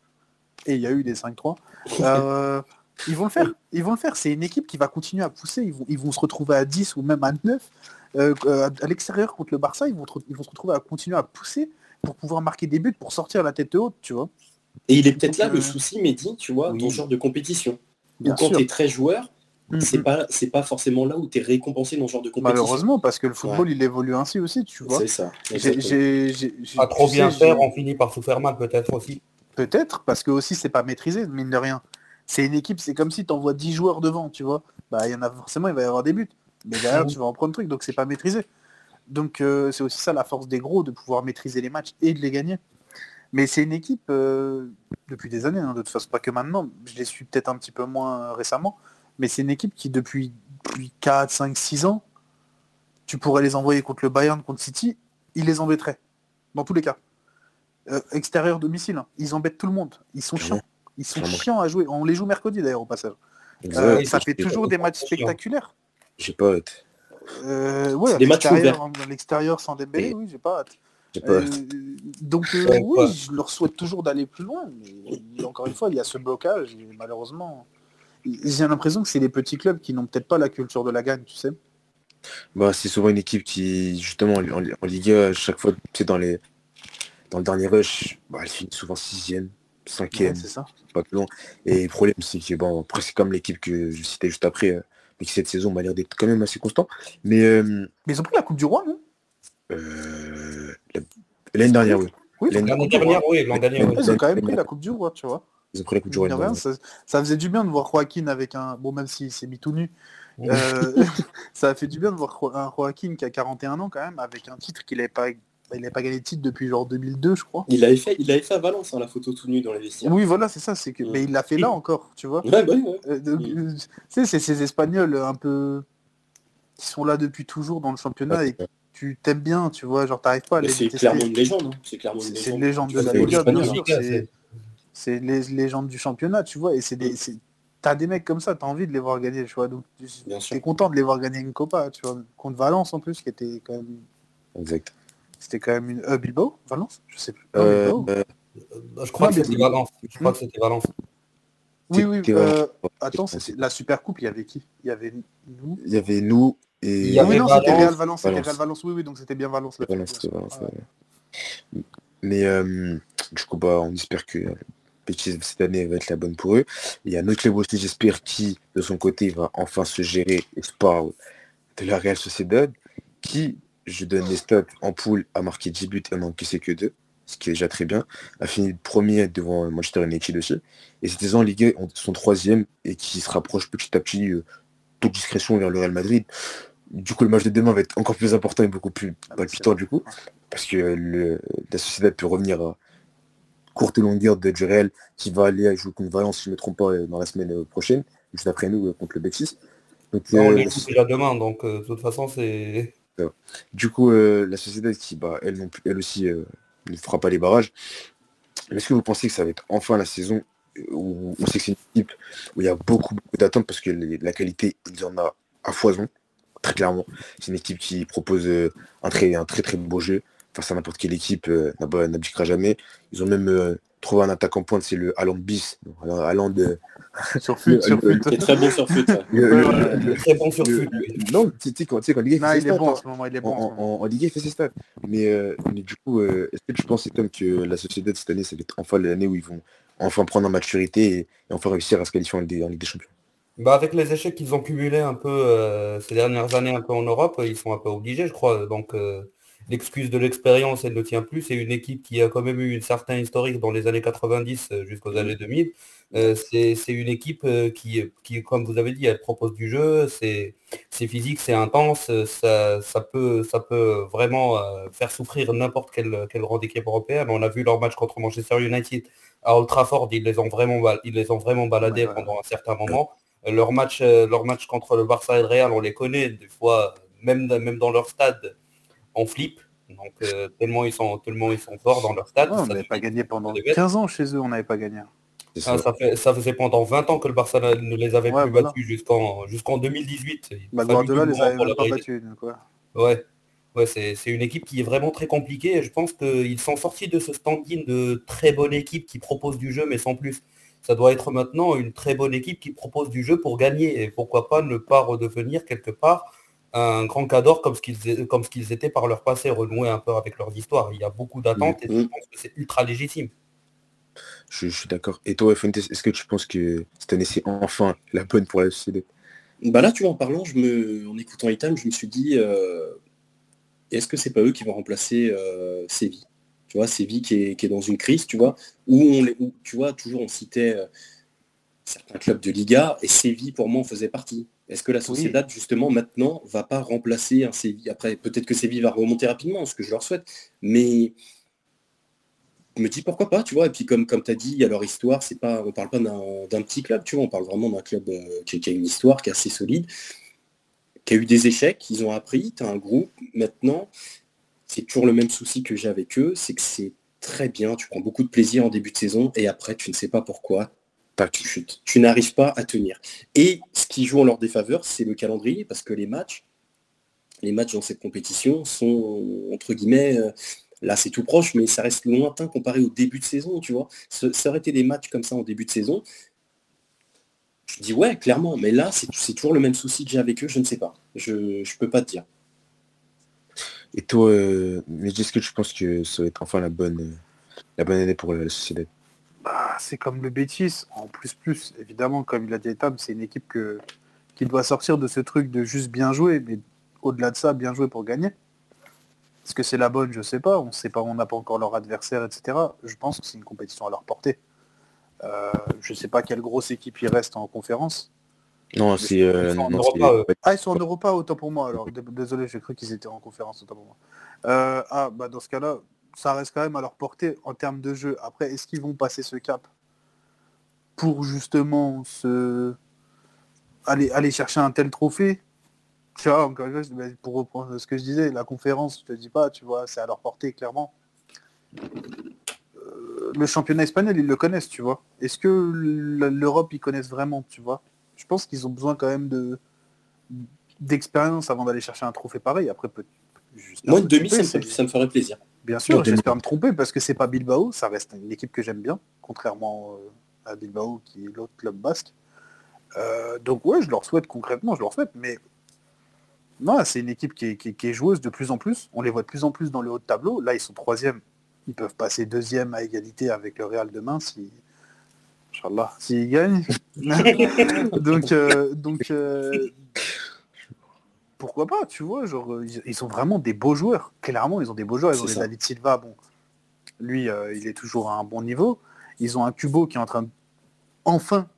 et il y a eu des 5-3, euh, ils vont le faire. Ils vont le faire. C'est une équipe qui va continuer à pousser. Ils vont, ils vont se retrouver à 10 ou même à 9. à l'extérieur contre le Barça, ils vont, ils vont se retrouver à continuer à pousser pour pouvoir marquer des buts, pour sortir la tête haute, tu vois. Et il est peut-être là le souci, Mehdi, tu vois, dans ce genre de compétition. quand tu es très joueur, c'est mm-hmm. pas c'est pas forcément là où tu es récompensé dans ce genre de compétition. Malheureusement, parce que le football il évolue ainsi aussi, tu vois. C'est ça. Pas trop bien faire, on finit par se faire mal peut-être aussi. Peut-être, parce que aussi c'est pas maîtrisé, mine de rien. C'est une équipe, c'est comme si tu envoies 10 joueurs devant, tu vois. Bah il y en a forcément, il va y avoir des buts. Mais derrière, tu vas en prendre un truc, donc c'est pas maîtrisé. Donc euh, c'est aussi ça la force des gros, de pouvoir maîtriser les matchs et de les gagner. Mais c'est une équipe, euh, depuis des années, hein, de toute façon, pas que maintenant, je les suis peut-être un petit peu moins récemment, mais c'est une équipe qui, depuis, 4, 5, 6 ans, tu pourrais les envoyer contre le Bayern, contre City, ils les embêteraient. Dans tous les cas. Euh, extérieur, domicile, hein. ils embêtent tout le monde. Ils sont chiants. Ils sont chiants à jouer. On les joue mercredi d'ailleurs au passage. Euh, ça fait toujours des matchs spectaculaires. J'ai pas hâte. Euh, ouais, des matchs ouverts. l'extérieur sans Dembélé, oui, j'ai pas hâte. Euh, donc oui, je leur souhaite toujours d'aller plus loin. Mais encore une fois, il y a ce blocage et malheureusement, j'ai l'impression que c'est les petits clubs qui n'ont peut-être pas la culture de la gagne, tu sais. Bah, c'est souvent une équipe qui, justement, en, Ligue 1, à chaque fois, tu dans, les, dans le dernier rush, bah, elle finit souvent sixième, cinquième, c'est ça. pas plus long. Et le problème, c'est que, bon, après, c'est comme l'équipe que je citais juste après, euh, mais qui cette saison m'a l'air d'être quand même assez constant. Mais, euh, mais ils ont pris la Coupe du Roi, non? euh, L'année dernière, oui. Oui, l'année dernière, oui. L'année dernière, Ils ont quand même pris la Coupe du Roi, tu vois. Ils ont pris Roi. Ça, ça, faisait du bien de voir Joaquin avec un. Bon, même s'il s'est mis tout nu. Euh, ça a fait du bien de voir un Joaquin qui a 41 ans quand même, avec un titre qu'il n'avait pas. Il n'avait pas gagné de titre depuis genre 2002, je crois. Il avait fait, il avait fait à Valence, hein, la photo tout nu dans les vestiaires. Oui, voilà, c'est ça. C'est que, mais il l'a fait là encore, tu vois. Ouais, bah, ouais. Euh, euh, c'est ces Espagnols un peu qui sont là depuis toujours dans le championnat et tu t'aimes bien, tu vois, genre t'arrives pas à les. C'est clairement une légende. Hein. C'est clairement une légende. C'est une légende de la Liga, bien sûr c'est les légendes du championnat, tu vois, et c'est des. T'as des mecs comme ça, t'as envie de les voir gagner, tu vois. Donc t'es content de les voir gagner une Copa, tu vois. Contre Valence en plus, qui était quand même. Exact. C'était quand même une. Euh, Bilbao? Valence? Je sais plus. Euh, euh, je crois que c'était Valence. Je crois que c'était Valence. Oui, oui. Euh, attends, la Super Coupe, il y avait qui? Il y avait nous? Il y avait nous et. Il y avait oui, non, c'était Real Valence. C'était Real Valence. Oui, oui, donc c'était bien Valence. Valence, Valence Mais du coup, bah, on espère que cette année va être la bonne pour eux. Il y a notre club aussi, j'espère, qui, de son côté, va enfin se gérer espoir de la Real Sociedad, qui, je donne les stats en poule, a marqué 10 buts et en encaissé que 2. ce qui est déjà très bien, a fini premier devant Manchester United aussi. Et saison en Ligue son troisième et qui se rapproche petit à petit, euh, toute discrétion vers le Real Madrid. Du coup, le match de demain va être encore plus important et beaucoup plus palpitant du coup, parce que le, la société peut revenir courte et longueur de du Real qui va aller jouer contre Valence, si je ne me trompe pas, dans la semaine prochaine, juste après nous contre le Betis. Donc, on les déjà demain, donc de toute façon, c'est... Du coup, la société qui, bah, elle, elle aussi ne fera pas les barrages. Est-ce que vous pensez que ça va être enfin la saison où on sait que c'est une équipe où il y a beaucoup, beaucoup d'attentes parce que la qualité, il y en a à foison, très clairement. C'est une équipe qui propose un très, un très très beau jeu face à n'importe quelle équipe, n'abdiquera jamais. Ils ont même trouver un attaquant pointe, c'est le Haaland bis. Haaland de... sur fut, sur fut. C'est très bon sur fut. Très bon sur fut. Non, tu sais quand, quand Ligue il est bon en ce moment, il est bon. En, Ligue il fait ses stats. Mais, euh, du coup, euh, est-ce que tu penses Tom, que la société de cette année, ça va être enfin l'année où ils vont enfin prendre en maturité et, enfin réussir à se qualifier en Ligue, des Champions? Bah avec les échecs qu'ils ont cumulés un peu euh, ces dernières années un peu en Europe, ils sont un peu obligés, je crois. Donc l'excuse de l'expérience, elle ne tient plus. C'est une équipe qui a quand même eu une certaine historique dans les années 90 euh, jusqu'aux années 2000. Euh, c'est une équipe euh, qui, qui, comme vous avez dit, elle propose du jeu, c'est physique, c'est intense, ça, ça, peut, ça peut vraiment faire souffrir n'importe quelle, quelle, grande équipe européenne. On a vu leur match contre Manchester United à Old Trafford, ils les ont vraiment, ils les ont vraiment baladés pendant un certain moment. Leur match, leur match contre le Barça et le Real, on les connaît, des fois, même, même dans leur stade, on flippe. Donc euh, tellement ils sont tellement ils sont forts dans leur stade. on n'avait pas gagné pendant 15 ans chez eux, on n'avait pas gagné. Ah, ça. fait, ça faisait pendant 20 ans que le Barça ne les avait plus battus jusqu'en jusqu'en 2018. Bah, Guardiola les avait même pas battus. Quoi. Ouais. Ouais, c'est une équipe qui est vraiment très compliquée et je pense qu'ils sont sortis de ce standing de très bonne équipe qui propose du jeu mais sans plus. Ça doit être maintenant une très bonne équipe qui propose du jeu pour gagner et pourquoi pas ne pas redevenir quelque part un grand cadre comme ce qu'ils comme ce qu'ils étaient par leur passé, renouer un peu avec leur histoire. Il y a beaucoup d'attentes et je mm. pense que c'est ultra légitime. Je, suis d'accord. Et toi, Fuentes, est-ce que tu penses que cette année c'est enfin la bonne pour la société Bah là, tu vois, en parlant, je me, en écoutant Itam, je me suis dit, euh, est-ce que c'est pas eux qui vont remplacer euh, Séville? Tu vois, Séville qui est, qui est, dans une crise, tu vois, où on les, tu vois, toujours on citait euh, certains clubs de Liga et Séville pour moi en faisait partie. Est-ce que la Sociedad, justement, maintenant, va pas remplacer un Séville Après, peut-être que Séville va remonter rapidement, ce que je leur souhaite, mais je me dis pourquoi pas, tu vois. Et puis comme, comme tu as dit, à leur histoire, c'est pas, on parle pas d'un petit club, tu vois, on parle vraiment d'un club euh, qui, a une histoire, qui est assez solide, qui a eu des échecs, ils ont appris, tu as un groupe. Maintenant, c'est toujours le même souci que j'ai avec eux, c'est que c'est très bien, tu prends beaucoup de plaisir en début de saison et après tu ne sais pas pourquoi, tu, n'arrives pas à tenir. Et ce qui joue en leur défaveur, c'est le calendrier, parce que les matchs, les matchs dans cette compétition sont, entre guillemets, euh, là c'est tout proche, mais ça reste lointain comparé au début de saison, tu vois. Ça, aurait été des matchs comme ça en début de saison. Je dis ouais, clairement, mais là, c'est toujours le même souci que j'ai avec eux, je ne sais pas. Je ne peux pas te dire. Et toi, euh, mais est-ce que tu penses que ça va être enfin la bonne, la bonne année pour la société? Bah, c'est comme le Bétis, en plus plus, évidemment, comme il a dit Etam, c'est une équipe que, qui doit sortir de ce truc de juste bien jouer, mais au-delà de ça, bien jouer pour gagner. Est-ce que c'est la bonne? Je ne sais pas. On sait pas, on n'a pas encore leur adversaire, etc. Je pense que c'est une compétition à leur portée. Euh, je ne sais pas quelle grosse équipe il reste en conférence. Non, c'est. Euh, ah, ils sont en Europa, autant pour moi. Alors, désolé, j'ai cru qu'ils étaient en conférence, autant pour moi. Euh, ah, bah dans ce cas-là, ça reste quand même à leur portée en termes de jeu. Après, est-ce qu'ils vont passer ce cap pour justement se aller, aller chercher un tel trophée? Tu vois, encore une fois, pour reprendre ce que je disais, la conférence, je te dis pas, tu vois, c'est à leur portée, clairement. Euh, le championnat espagnol, ils le connaissent, tu vois. Est-ce que l'Europe, ils connaissent vraiment, tu vois? Je pense qu'ils ont besoin quand même de d'expérience avant d'aller chercher un trophée pareil. Après, peut, Moi, demi, ça me ferait plaisir. Bien sûr, j'espère me tromper parce que c'est pas Bilbao, ça reste une équipe que j'aime bien, contrairement euh, à Bilbao qui est l'autre club basque. Euh, donc ouais, je leur souhaite concrètement, je leur souhaite, mais non, c'est une équipe qui est, joueuse de plus en plus. On les voit de plus en plus dans le haut de tableau. Là, ils sont troisième. Ils peuvent passer deuxième à égalité avec le Real demain si. Inch'Allah, s'ils gagnent. donc, euh, donc pourquoi pas, tu vois, genre, ils, ont vraiment des beaux joueurs. Clairement, ils ont des beaux joueurs. Ils ont des David Silva, bon, Lui, euh, il est toujours à un bon niveau. Ils ont un Kubo qui est en train de... enfin,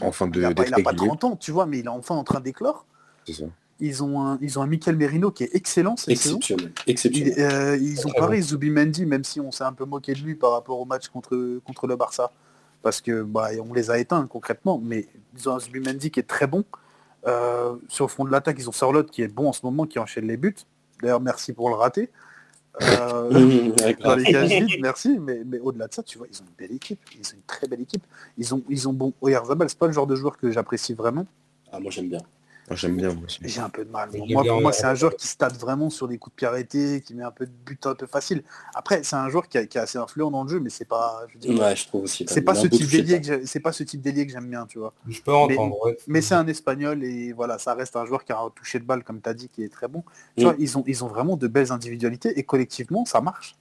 Enfin, de, il n'a pas, d'être il a pas régulier. 30 ans, tu vois, mais il est enfin en train d'éclore. Ils ont un, ils ont un Michael Merino qui est excellent cette saison. Exceptionnel. Exceptionnel. euh, ils ont pareil Zubimendi, même si on s'est un peu moqué de lui par rapport au match contre, contre le Barça, parce que bah, on les a éteints concrètement, mais ils ont un Zubimendi qui est très bon. Euh, sur le fond de l'attaque, ils ont Sorlotte qui est bon en ce moment, qui enchaîne les buts. D'ailleurs, merci pour le rater. Euh, dans les vides, merci, mais, mais au-delà de ça, tu vois, ils ont une belle équipe, ils ont une très belle équipe. Ils ont, ils ont bon, Oyarzabal, c'est pas le genre de joueur que j'apprécie vraiment. Ah, moi j'aime bien. J'aime bien, moi aussi. J'ai un peu de mal. Moi, pour moi, c'est un joueur qui stade vraiment sur des coups de pied arrêtés, qui met un peu de but un peu facile. Après, c'est un joueur qui, a- qui est assez influent dans le jeu, mais c'est pas, je dire, Ouais, je trouve aussi. c'est pas a ce type d'ailier que c'est pas ce type d'ailier que j'aime bien, tu vois. Je peux entendre, ouais. Mais c'est un espagnol et voilà, ça reste un joueur qui a un toucher de balle, comme tu as dit, qui est très bon. Tu Mm. vois, ils ont, ils ont vraiment de belles individualités et collectivement, ça marche.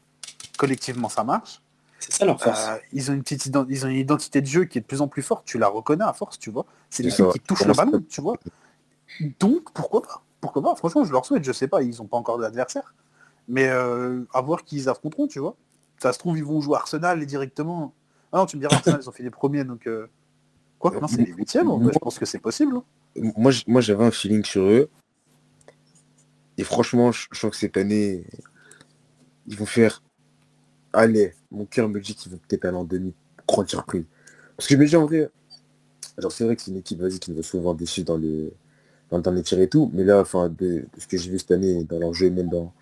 Collectivement, ça marche. C'est ça leur force. Euh, ils ont une petite ident- ils ont une identité de jeu qui est de plus en plus forte. Tu la reconnais à force, tu vois. C'est l'équipe ça. qui touche Comment le ballon, tu vois. Donc pourquoi pas Pourquoi pas Franchement, je leur souhaite. Je sais pas, ils ont pas encore d'adversaire, mais euh, à voir qui ils affronteront, tu vois. Ça se trouve, ils vont jouer Arsenal et directement. Ah non, tu me diras Arsenal, ils ont fait les premiers, donc. euh, Quoi Non, c'est les huitièmes. en vrai, Je pense que c'est possible. hein. Moi, j'avais un feeling sur eux. Et franchement, je, je sens que cette année, ils vont faire. Allez, mon cœur me dit qu'ils vont peut-être aller en demi. Grande surprise. Parce que je me dis en vrai, genre c'est vrai que c'est une équipe vas-y, qui nous a souvent déçus dans les dans, dans les tirs et tout, mais là, enfin, de, de ce que j'ai vu cette année dans leur jeu et même dans,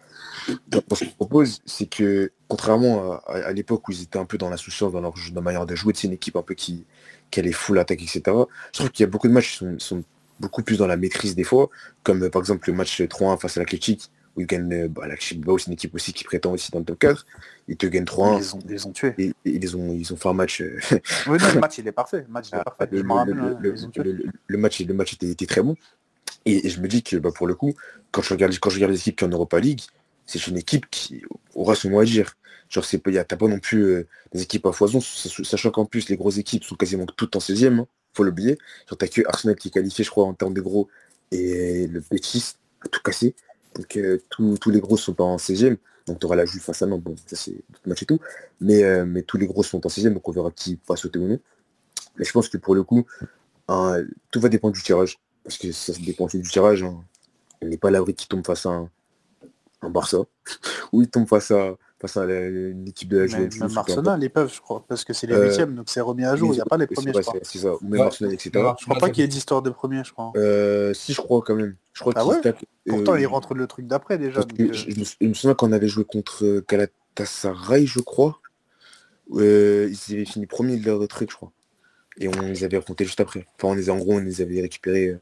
ce qu'ils proposent, c'est que contrairement à, à- à l'époque où ils étaient un peu dans l'insouciance, dans leur jeu, dans la manière de jouer, c'est une équipe un peu qui, qui allait full attaque, etc. Je trouve qu'il y a beaucoup de matchs qui sont, sont beaucoup plus dans la maîtrise des fois, comme euh, par exemple le match 3-1 face à l'Athletic, où ils gagnent, euh, bah, l'Athletic Bilbao, c'est une équipe aussi qui prétend aussi dans le top 4, ils te gagnent Ils 3-1, les ont, ils les ont tués. et, et ils, ont, ils ont fait un match... euh, Oui, non, le match, il est parfait. Le match, il est parfait. le, le- le- le- le- le- le le était très bon. Et, je me dis que bah, pour le coup, quand je regarde, quand je regarde les équipes qui sont en Europa League, c'est une équipe qui aura son mot à dire. Genre, c'est t'as pas non plus euh, des équipes à foison, sach- sachant qu'en plus, les grosses équipes sont quasiment toutes en 16e, hein, faut l'oublier. Genre, t'as que Arsenal qui est qualifié, je crois, en termes de gros, et le Betis a tout cassé. Donc, euh, tous les gros sont pas en 16e. Donc, tu auras la Juve face à Nantes, bon, ça c'est d'autres et tout. Mais, euh, mais tous les gros sont en 16e, donc on verra qui va sauter ou non. Mais je pense que pour le coup, hein, tout va dépendre du tirage. Parce que ça dépend aussi du tirage. hein. On n'est pas l'abri qui tombe face à un, un Barça. ou il tombe face à, face à la- une équipe de la Juventus. même. Arsenal, ils peuvent, je crois, parce que c'est les Euh, huitièmes, donc c'est remis à jour. Il n'y a pas les premiers, je crois. c'est- ça. Ou même Ouais. Arsenal, etc. Je crois pas qu'il y ait d'histoire de premiers, je crois. Euh, si, je crois quand même. Je crois Ah ouais? se tapent, Pourtant, euh, ils rentrent le truc d'après déjà. Que euh, je, je me, je me souviens qu'on avait joué contre euh, Galatasaray, je crois. Euh, ils avaient fini premier de leur truc, je crois. Et on les avait affrontés juste après. Enfin, on les, en gros, on les avait récupérés.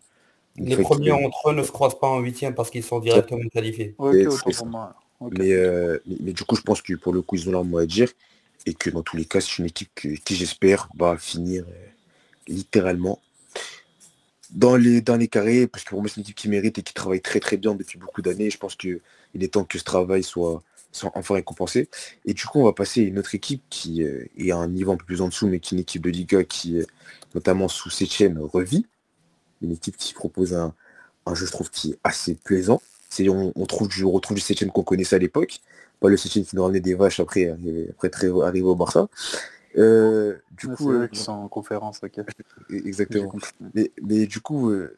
Les premiers entre eux ne se croisent pas en huitième parce qu'ils sont directement qualifiés. Pour moi. Mais, euh, mais, mais du coup, je pense que pour le coup, ils ont leur mot à dire. Et que dans tous les cas, c'est une équipe que- qui, j'espère, va finir euh, littéralement dans les, dans les carrés. Parce que pour moi, c'est une équipe qui mérite et qui travaille très très bien depuis beaucoup d'années. Je pense qu'il est temps que ce travail soit, soit enfin récompensé. Et du coup, on va passer à une autre équipe qui euh, est à un niveau un peu plus en dessous, mais qui est une équipe de Liga qui, euh, notamment sous Sétienne, revit. Une équipe qui propose un, un jeu, je trouve, qui est assez plaisant. C'est, on, on trouve du, on retrouve du Sétienne qu'on connaissait à l'époque. Pas le Sétienne qui nous ramenait des vaches après, arriver- après très, arriver au Barça. Euh, du coup, euh, sont en conférence, ok. J'ai exactement. Mais, mais du coup, euh,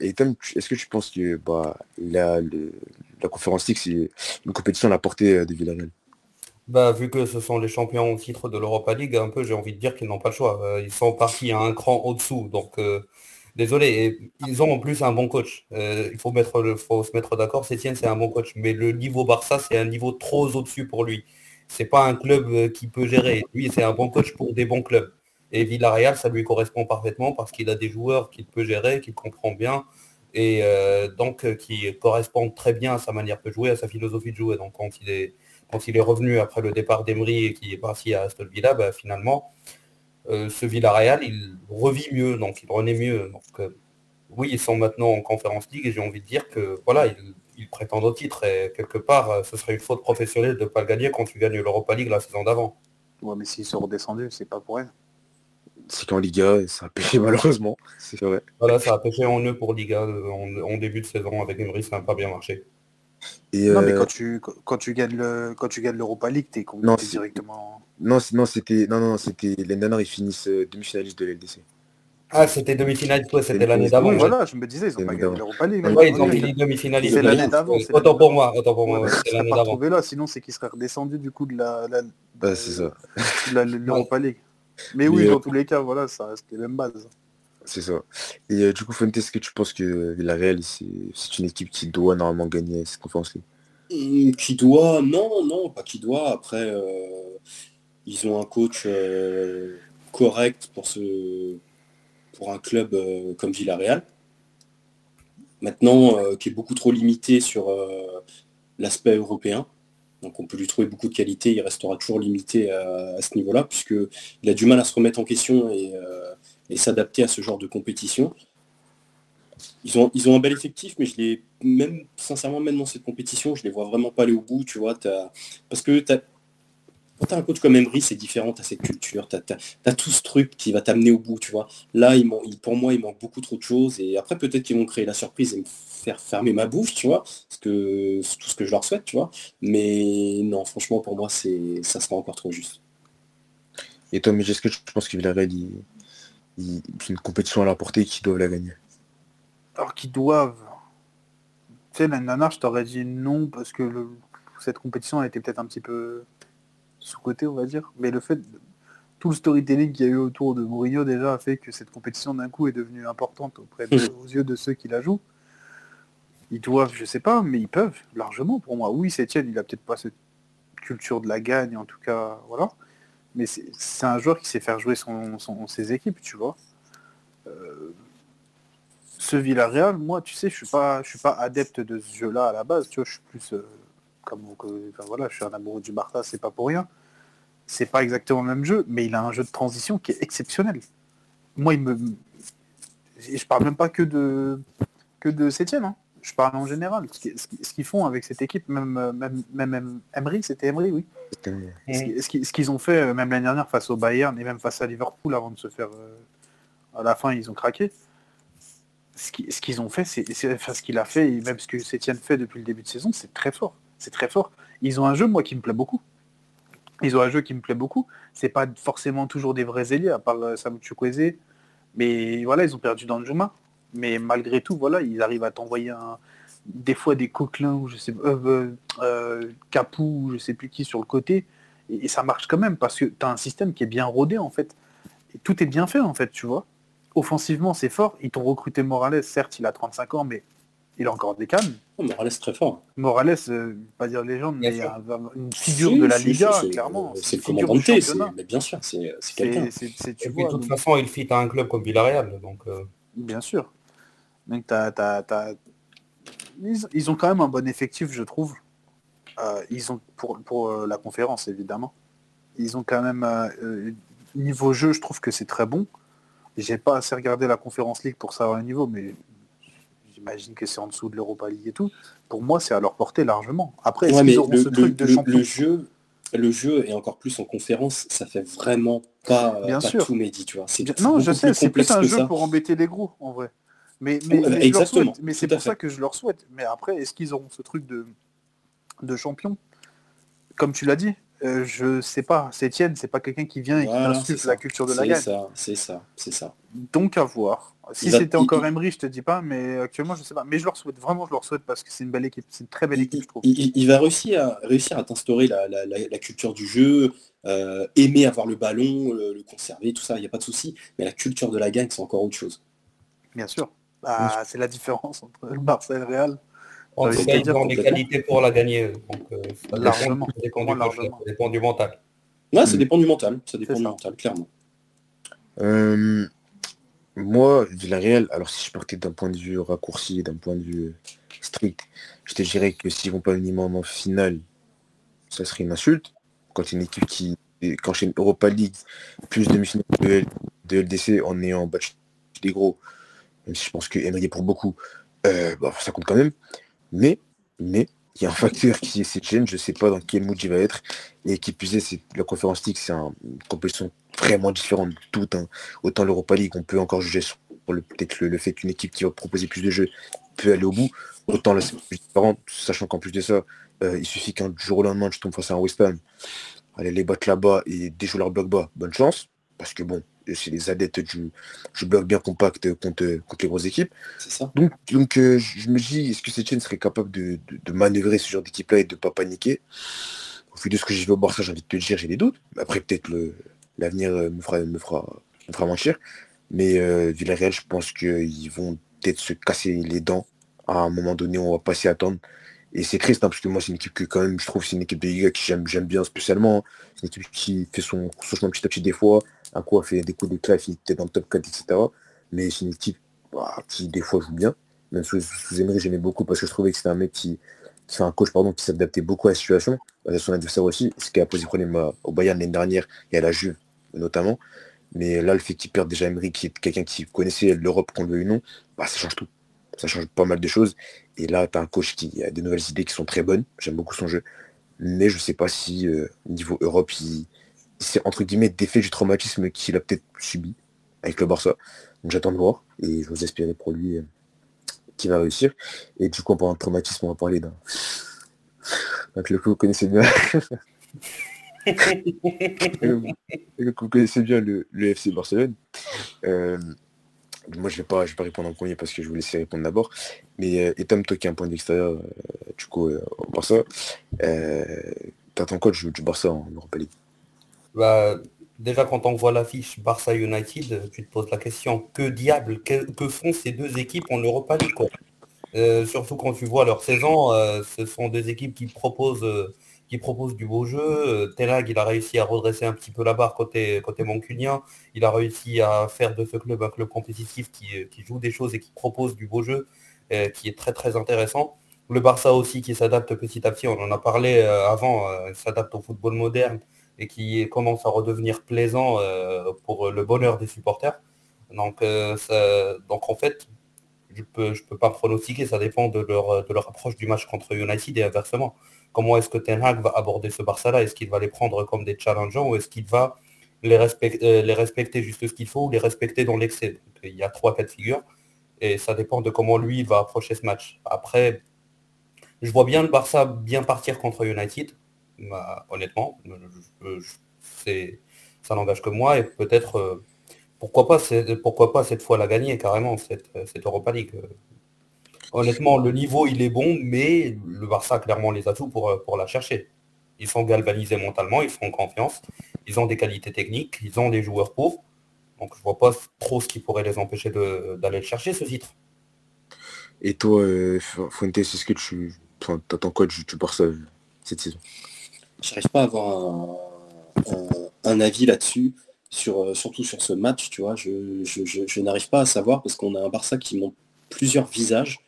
est-ce que tu penses que bah, la, le- la conférence League, c'est une compétition à la portée euh, de Villarreal? Bah, vu que ce sont les champions au titre de l'Europa League, un peu, j'ai envie de dire qu'ils n'ont pas le choix. Euh, ils sont partis à un cran au-dessous. Donc, euh, désolé. Ils ont en plus un bon coach. Euh, il faut, se mettre d'accord. Sétienne, c'est un bon coach. Mais le niveau Barça, c'est un niveau trop au-dessus pour lui. C'est pas un club euh, qui peut gérer. Lui, c'est un bon coach pour des bons clubs. Et Villarreal, ça lui correspond parfaitement parce qu'il a des joueurs qu'il peut gérer, qu'il comprend bien et euh, donc qui correspondent très bien à sa manière de jouer, à sa philosophie de jouer. Donc quand il est revenu après le départ d'Emery et qu'il est parti à Aston Villa, bah, finalement, ce Villarreal, il revit mieux, donc il renaît mieux. Donc euh, oui, ils sont maintenant en Conférence League et j'ai envie de dire que voilà, ils, ils prétendent au titre et quelque part, euh, ce serait une faute professionnelle de ne pas le gagner quand tu gagnes l'Europa League la saison d'avant. Ouais, mais s'ils sont redescendus, c'est pas pour rien. C'est qu'en Liga, ça a pêché malheureusement. C'est vrai. Voilà, ça a pêché en eux pour Liga euh, en, en début de saison avec Emery, ça n'a pas bien marché. Et, Non, mais euh, quand tu, quand tu gagnes le, quand tu gagnes l'Europa League, t'es c'est- directement. Non, c'est- non, c'était non, non, c'était l'année dernière, ils finissent euh, demi-finalistes de l'LDC. Ah, c'était demi-finaliste, ouais, c'était C'est- l'année c'est- d'avant. Voilà, je me disais, ils ont C'est pas gagné l'Europa League. Ouais, Ouais, ils ont fini demi-finaliste. C'est l'année d'avant, c'est Autant pour moi, autant pour moi, c'était seraient l'année d'avant. là, sinon c'est qu'ils seraient redescendus du coup de la, la- Bah, c'est ça, la- l'Europa League. Mais oui, euh, dans tous les cas, voilà, ça reste les mêmes bases. c'est ça. Et euh, du coup, Fuentes, est-ce que tu penses que Villarreal, c'est c'est une équipe qui doit normalement gagner cette conférence League Qui doit? Non, non, pas qui doit. Après, ils ont un coach euh, correct pour, ce, pour un club euh, comme Villarreal. Maintenant, euh, qui est beaucoup trop limité sur l'aspect européen. Donc on peut lui trouver beaucoup de qualité, il restera toujours limité à, ce niveau-là, puisqu'il a du mal à se remettre en question et, s'adapter à ce genre de compétition. Ils ont, ils ont un bel effectif, mais je les, même sincèrement, même dans cette compétition, je les vois vraiment pas aller au bout, tu vois. parce que t'as- quand tu as un coach comme Emery, c'est différent, tu as cette culture, tu as, tout ce truc qui va t'amener au bout, tu vois. Là, il man- il- pour moi, il manque beaucoup trop de choses. Et après, peut-être qu'ils vont créer la surprise et me faire fermer ma bouche, tu vois. Parce que c'est tout ce que je leur souhaite, tu vois. Mais non, franchement, pour moi, c'est ça sera encore trop juste. Et toi, mais est-ce que tu penses que Villarreal, il, il- c'est une compétition à leur portée qu'ils doivent la gagner? Alors qu'ils doivent. Tu sais, l'année dernière, je t'aurais dit non, parce que le- cette compétition a été peut-être un petit peu sous-côté, on va dire. Mais le fait, de- tout le storytelling qu'il y a eu autour de Mourinho déjà a fait que cette compétition d'un coup est devenue importante auprès de- aux yeux de ceux qui la jouent. Ils doivent, je sais pas, mais ils peuvent, largement pour moi. Oui, Sétienne, il a peut-être pas cette culture de la gagne, en tout cas, voilà. Mais c'est un joueur qui sait faire jouer son, son- ses équipes, tu vois. Euh, ce Villarreal, moi, tu sais, je suis pas, je suis pas adepte de ce jeu-là à la base. Tu vois, je suis plus euh, comme, que- enfin, voilà, je suis un amoureux du Barça, c'est pas pour rien. C'est pas exactement le même jeu, mais il a un jeu de transition qui est exceptionnel. Moi, il me, je parle même pas que de que de Sétienne. hein. Je parle en général. Ce qui- ce qui- ce qu'ils font avec cette équipe, même même même Emery, c'était Emery, oui. Ce qui- ce qui- ce qu'ils ont fait même l'année dernière face au Bayern et même face à Liverpool avant de se faire euh, à la fin ils ont craqué. Ce qui- ce qu'ils ont fait, c'est c'est- enfin, ce qu'il a fait et même ce que Sétienne fait depuis le début de saison, c'est très fort. C'est très fort. Ils ont un jeu moi qui me plaît beaucoup. Ils ont un jeu qui me plaît beaucoup. C'est pas forcément toujours des vrais ailiers à part euh, Samu Chukwueze, mais voilà ils ont perdu Danjuma. Mais malgré tout voilà ils arrivent à t'envoyer des fois des coquelins ou je sais euh, euh, euh, Capou ou je sais plus qui sur le côté. Et, et ça marche quand même parce que tu as un système qui est bien rodé en fait. Et tout est bien fait en fait tu vois. Offensivement c'est fort. Ils t'ont recruté Morales. Certes il a 35 ans mais il a encore des cannes Oh, Morales très fort. Morales euh, pas dire légende mais sûr. un- une figure Si, de la si, Liga si, clairement C'est le une figure commandant T, mais bien sûr, c'est quelqu'un. Puis, de toute donc- façon, il fit à un club comme Villarreal. Donc, euh, Bien sûr. Donc t'as, t'as- t'as- Ils, ils ont quand même un bon effectif, je trouve. Euh, ils ont pour, pour euh, la conférence, évidemment. Ils ont quand même niveau jeu, je trouve que c'est très bon. J'ai pas assez regardé la conférence League pour savoir le niveau, mais j'imagine que c'est en dessous de l'Europa League et tout. Pour moi, c'est à leur portée largement. Après, est-ce Ouais, mais qu'ils auront le, ce le- truc de champion le jeu, le jeu et encore plus en conférence, ça fait vraiment pas, Bien pas sûr. tout Mehdi, tu vois. Bien- Non, je sais, c'est plus un jeu ça. pour embêter les gros, en vrai. Mais, mais, Ouais, mais je leur exactement, souhaite. Mais c'est pour ça que je leur souhaite. Mais après, est-ce qu'ils auront ce truc de, de champion? Comme tu l'as dit, euh, je sais pas. Sétienne, c'est pas quelqu'un qui vient et qui Voilà, c'est la culture de la C'est gagne. ça, c'est ça, c'est ça. Donc à voir. Si Il c'était il- encore il- Emery, je te dis pas, mais actuellement, je sais pas. Mais je leur souhaite, vraiment, je leur souhaite parce que c'est une belle équipe. C'est une très belle Il, équipe, je trouve. il- il- il va réussir à, réussir à t'instaurer la, la- la- la culture du jeu, euh, aimer avoir le ballon, le, le conserver, tout ça, il n'y a pas de souci. Mais la culture de la gagne, c'est encore autre chose. Bien sûr. Bah, c'est la différence entre le Barça et le Real. en tout cas, ils ont les qualités pour la gagner. Donc, euh, ça Largement. dépend- ça dépend, du moi, coach, largement. ça dépend du mental. Ouais, ça dépend du mental, ça dépend du ça. mental, clairement. Euh, moi, Villarreal, alors si je partais d'un point de vue raccourci, d'un point de vue strict, je te dirais que s'ils vont pas minimum en finale, ça serait une insulte. Quand une équipe qui qui enchaîne Europa League, plus de, L- de LDC en ayant des gros, même si je pense que est pour beaucoup, euh, bah, ça compte quand même. Mais, mais, il y a un facteur qui est Setchen, je sais pas dans quel mood il va être. Et qui plus est, c'est la conférence League, c'est un- une compétition vraiment différente de tout. hein. Autant l'Europa League, on peut encore juger sur le- peut-être le, le fait qu'une équipe qui va proposer plus de jeux peut aller au bout. Autant là, c'est différent, sachant qu'en plus de ça, il suffit qu'un jour au lendemain, tu tombes face à un West Ham, aller les battre là-bas et déjouer leur bloc bas, bonne chance. Parce que bon, c'est les adeptes du, bloc bien compact contre, contre les grosses équipes. Ça. Donc, donc je me dis, est-ce que cette chaîne serait capable de, manœuvrer ce genre d'équipe-là et de ne pas paniquer? Au vu de ce que j'ai vu au Barça, j'ai envie de te dire, j'ai des doutes. Après, peut-être l'avenir me fera, me, fera, me fera mentir. Mais euh, Villarreal, je pense qu'ils vont peut-être se casser les dents. À un moment donné, on va pas s'y attendre. Et c'est triste, hein, parce que moi, c'est une équipe que quand même, je trouve, c'est une équipe de Liga qui j'aime, j'aime bien spécialement. C'est une équipe qui fait son, chemin petit à petit des fois. Un coup, a fait des coups d'éclat, il était dans le top 4, etc. Mais c'est une équipe bah, qui, des fois, joue bien. Même sous, sous Emery, j'aimais beaucoup parce que je trouvais que c'était un mec qui, qui un coach pardon, qui s'adaptait beaucoup à la situation, à son adversaire aussi, ce qui a posé problème au Bayern l'année dernière et à la Juve notamment. Mais là, le fait qu'il perde déjà Emery, qui est quelqu'un qui connaissait l'Europe, qu'on le veuille ou non, bah, ça change tout. Ça change pas mal de choses. Et là, tu as un coach qui a des nouvelles idées qui sont très bonnes. J'aime beaucoup son jeu. Mais je sais pas si, euh, au niveau Europe, il, s'est entre guillemets défait du traumatisme qu'il a peut-être subi avec le Barça. Donc j'attends de voir. Et je vous espérer pour lui euh, qu'il va réussir. Et du coup, en parlant de traumatisme, on va parler d'un. Donc le coup, vous connaissez bien. vous connaissez bien le, FC Barcelone. Euh, moi, je vais pas, je vais pas répondre en premier parce que je vous laisser répondre d'abord. Mais euh, Etam, toi qui un point d'extérieur, euh, du coup, au Barça, euh, t'attends quoi du, Barça en Europa League bah, Déjà, quand on voit l'affiche Barça United, tu te poses la question que diable, que, font ces deux équipes en Europa League Surtout quand tu vois leur saison, ce sont des équipes qui proposent qui propose du beau jeu. Euh, Telag, il a réussi à redresser un petit peu la barre côté, côté mancunien. Il a réussi à faire de ce club un club compétitif qui, euh, joue des choses et qui propose du beau jeu, euh, qui est très très intéressant. Le Barça aussi qui s'adapte petit à petit, on en a parlé avant, s'adapte au football moderne et qui commence à redevenir plaisant pour le bonheur des supporters. Donc, donc en fait, je peux, je peux pas pronostiquer, ça dépend de leur, de leur approche du match contre United et inversement comment est-ce que Ten Hag va aborder ce Barça-là? Est-ce qu'il va les prendre comme des challengeants ou est-ce qu'il va les, respecter, euh, les respecter juste ce qu'il faut ou les respecter dans l'excès? Il y a trois cas de figure et ça dépend de comment lui va approcher ce match. Après, je vois bien le Barça bien partir contre United, bah, honnêtement. ça n'engage que moi et peut-être, euh, pourquoi, pas, pourquoi pas cette fois la gagner carrément, cette, cette Europa League. Honnêtement, le niveau, il est bon, mais le Barça a clairement les atouts pour, euh, pour la chercher. Ils sont galvanisés mentalement, ils sont en confiance, ils ont des qualités techniques, ils ont des joueurs pour. Donc je vois pas trop ce qui pourrait les empêcher d'aller le chercher, ce titre. Et toi, euh, Fuentes, est-ce que tu attends quoi du, Barça euh, cette saison? J'arrive pas à avoir un, avis là-dessus, sur, surtout sur ce match, tu vois. Je, je n'arrive pas à savoir parce qu'on a un Barça qui montre plusieurs visages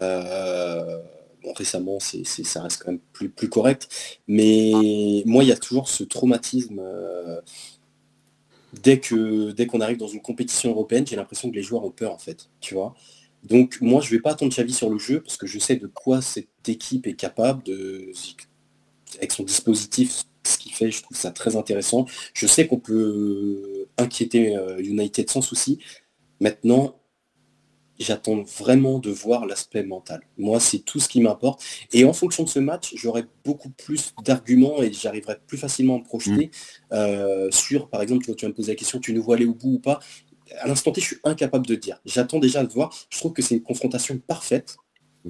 bon, récemment, c'est, ça reste quand même plus, correct. Mais moi, il y a toujours ce traumatisme. Euh, dès, que, dès qu'on arrive dans une compétition européenne, j'ai l'impression que les joueurs ont peur, en fait. Tu vois donc moi, je vais pas attendre Xavi sur le jeu parce que je sais de quoi cette équipe est capable de, avec son dispositif, ce qu'il fait, je trouve ça très intéressant. Je sais qu'on peut inquiéter euh, United sans souci. Maintenant, j'attends vraiment de voir l'aspect mental. Moi, c'est tout ce qui m'importe. Et en fonction de ce match, j'aurai beaucoup plus d'arguments et j'arriverai plus facilement à me projeter mm. euh, sur, par exemple, tu, vas me poser la question, tu nous vois aller au bout ou pas À l'instant T, je suis incapable de dire. J'attends déjà de voir. Je trouve que c'est une confrontation parfaite.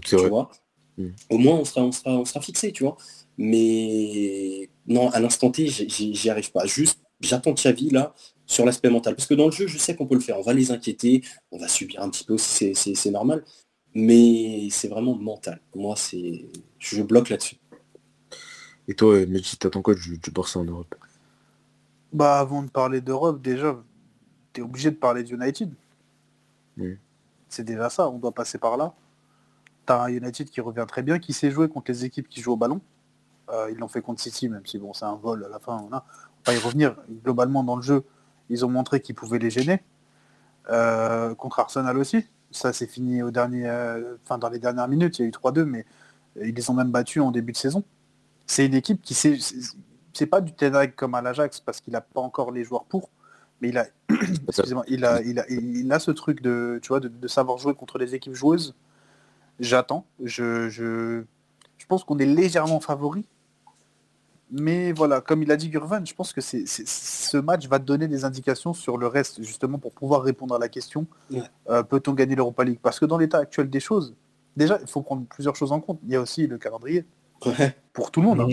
Tu vois mm. Au moins, on sera, on, sera, on sera fixé, tu vois. Mais non, à l'instant T, j'y arrive pas. Juste, j'attends Xavi, là, sur l'aspect mental. Parce que dans le jeu, je sais qu'on peut le faire. On va les inquiéter, on va subir un petit peu aussi, c'est normal. Mais c'est vraiment mental. Moi, c'est. Je bloque là-dessus. Et toi, Meji, t'attends quoi du, du Barça en Europe? Bah avant de parler d'Europe, déjà, t'es obligé de parler d'United. C'est déjà ça, on doit passer par là. T'as un United qui revient très bien, qui sait jouer contre les équipes qui jouent au ballon. Euh, ils l'ont fait contre City, même si bon c'est un vol à la fin. On, a... va y revenir globalement dans le jeu. Ils ont montré qu'ils pouvaient les gêner. Euh, contre Arsenal aussi. Ça s'est fini au dernier, euh, enfin, dans les dernières minutes. Il y a eu 3-2, mais ils les ont même battus en début de saison. C'est une équipe qui sait. C'est pas du Tenag comme à l'Ajax parce qu'il n'a pas encore les joueurs pour, mais il a, il a, il a, il a ce truc de, tu vois, de, savoir jouer contre les équipes joueuses J'attends. Je, je, je pense qu'on est légèrement favori. Mais voilà, comme il a dit Gurvan, je pense que c'est, c'est- ce match va te donner des indications sur le reste, justement, pour pouvoir répondre à la question Ouais. euh, peut-on gagner l'Europa League? Parce que dans l'état actuel des choses, déjà, il faut prendre plusieurs choses en compte. Il y a aussi le calendrier Ouais. pour tout le monde. hein.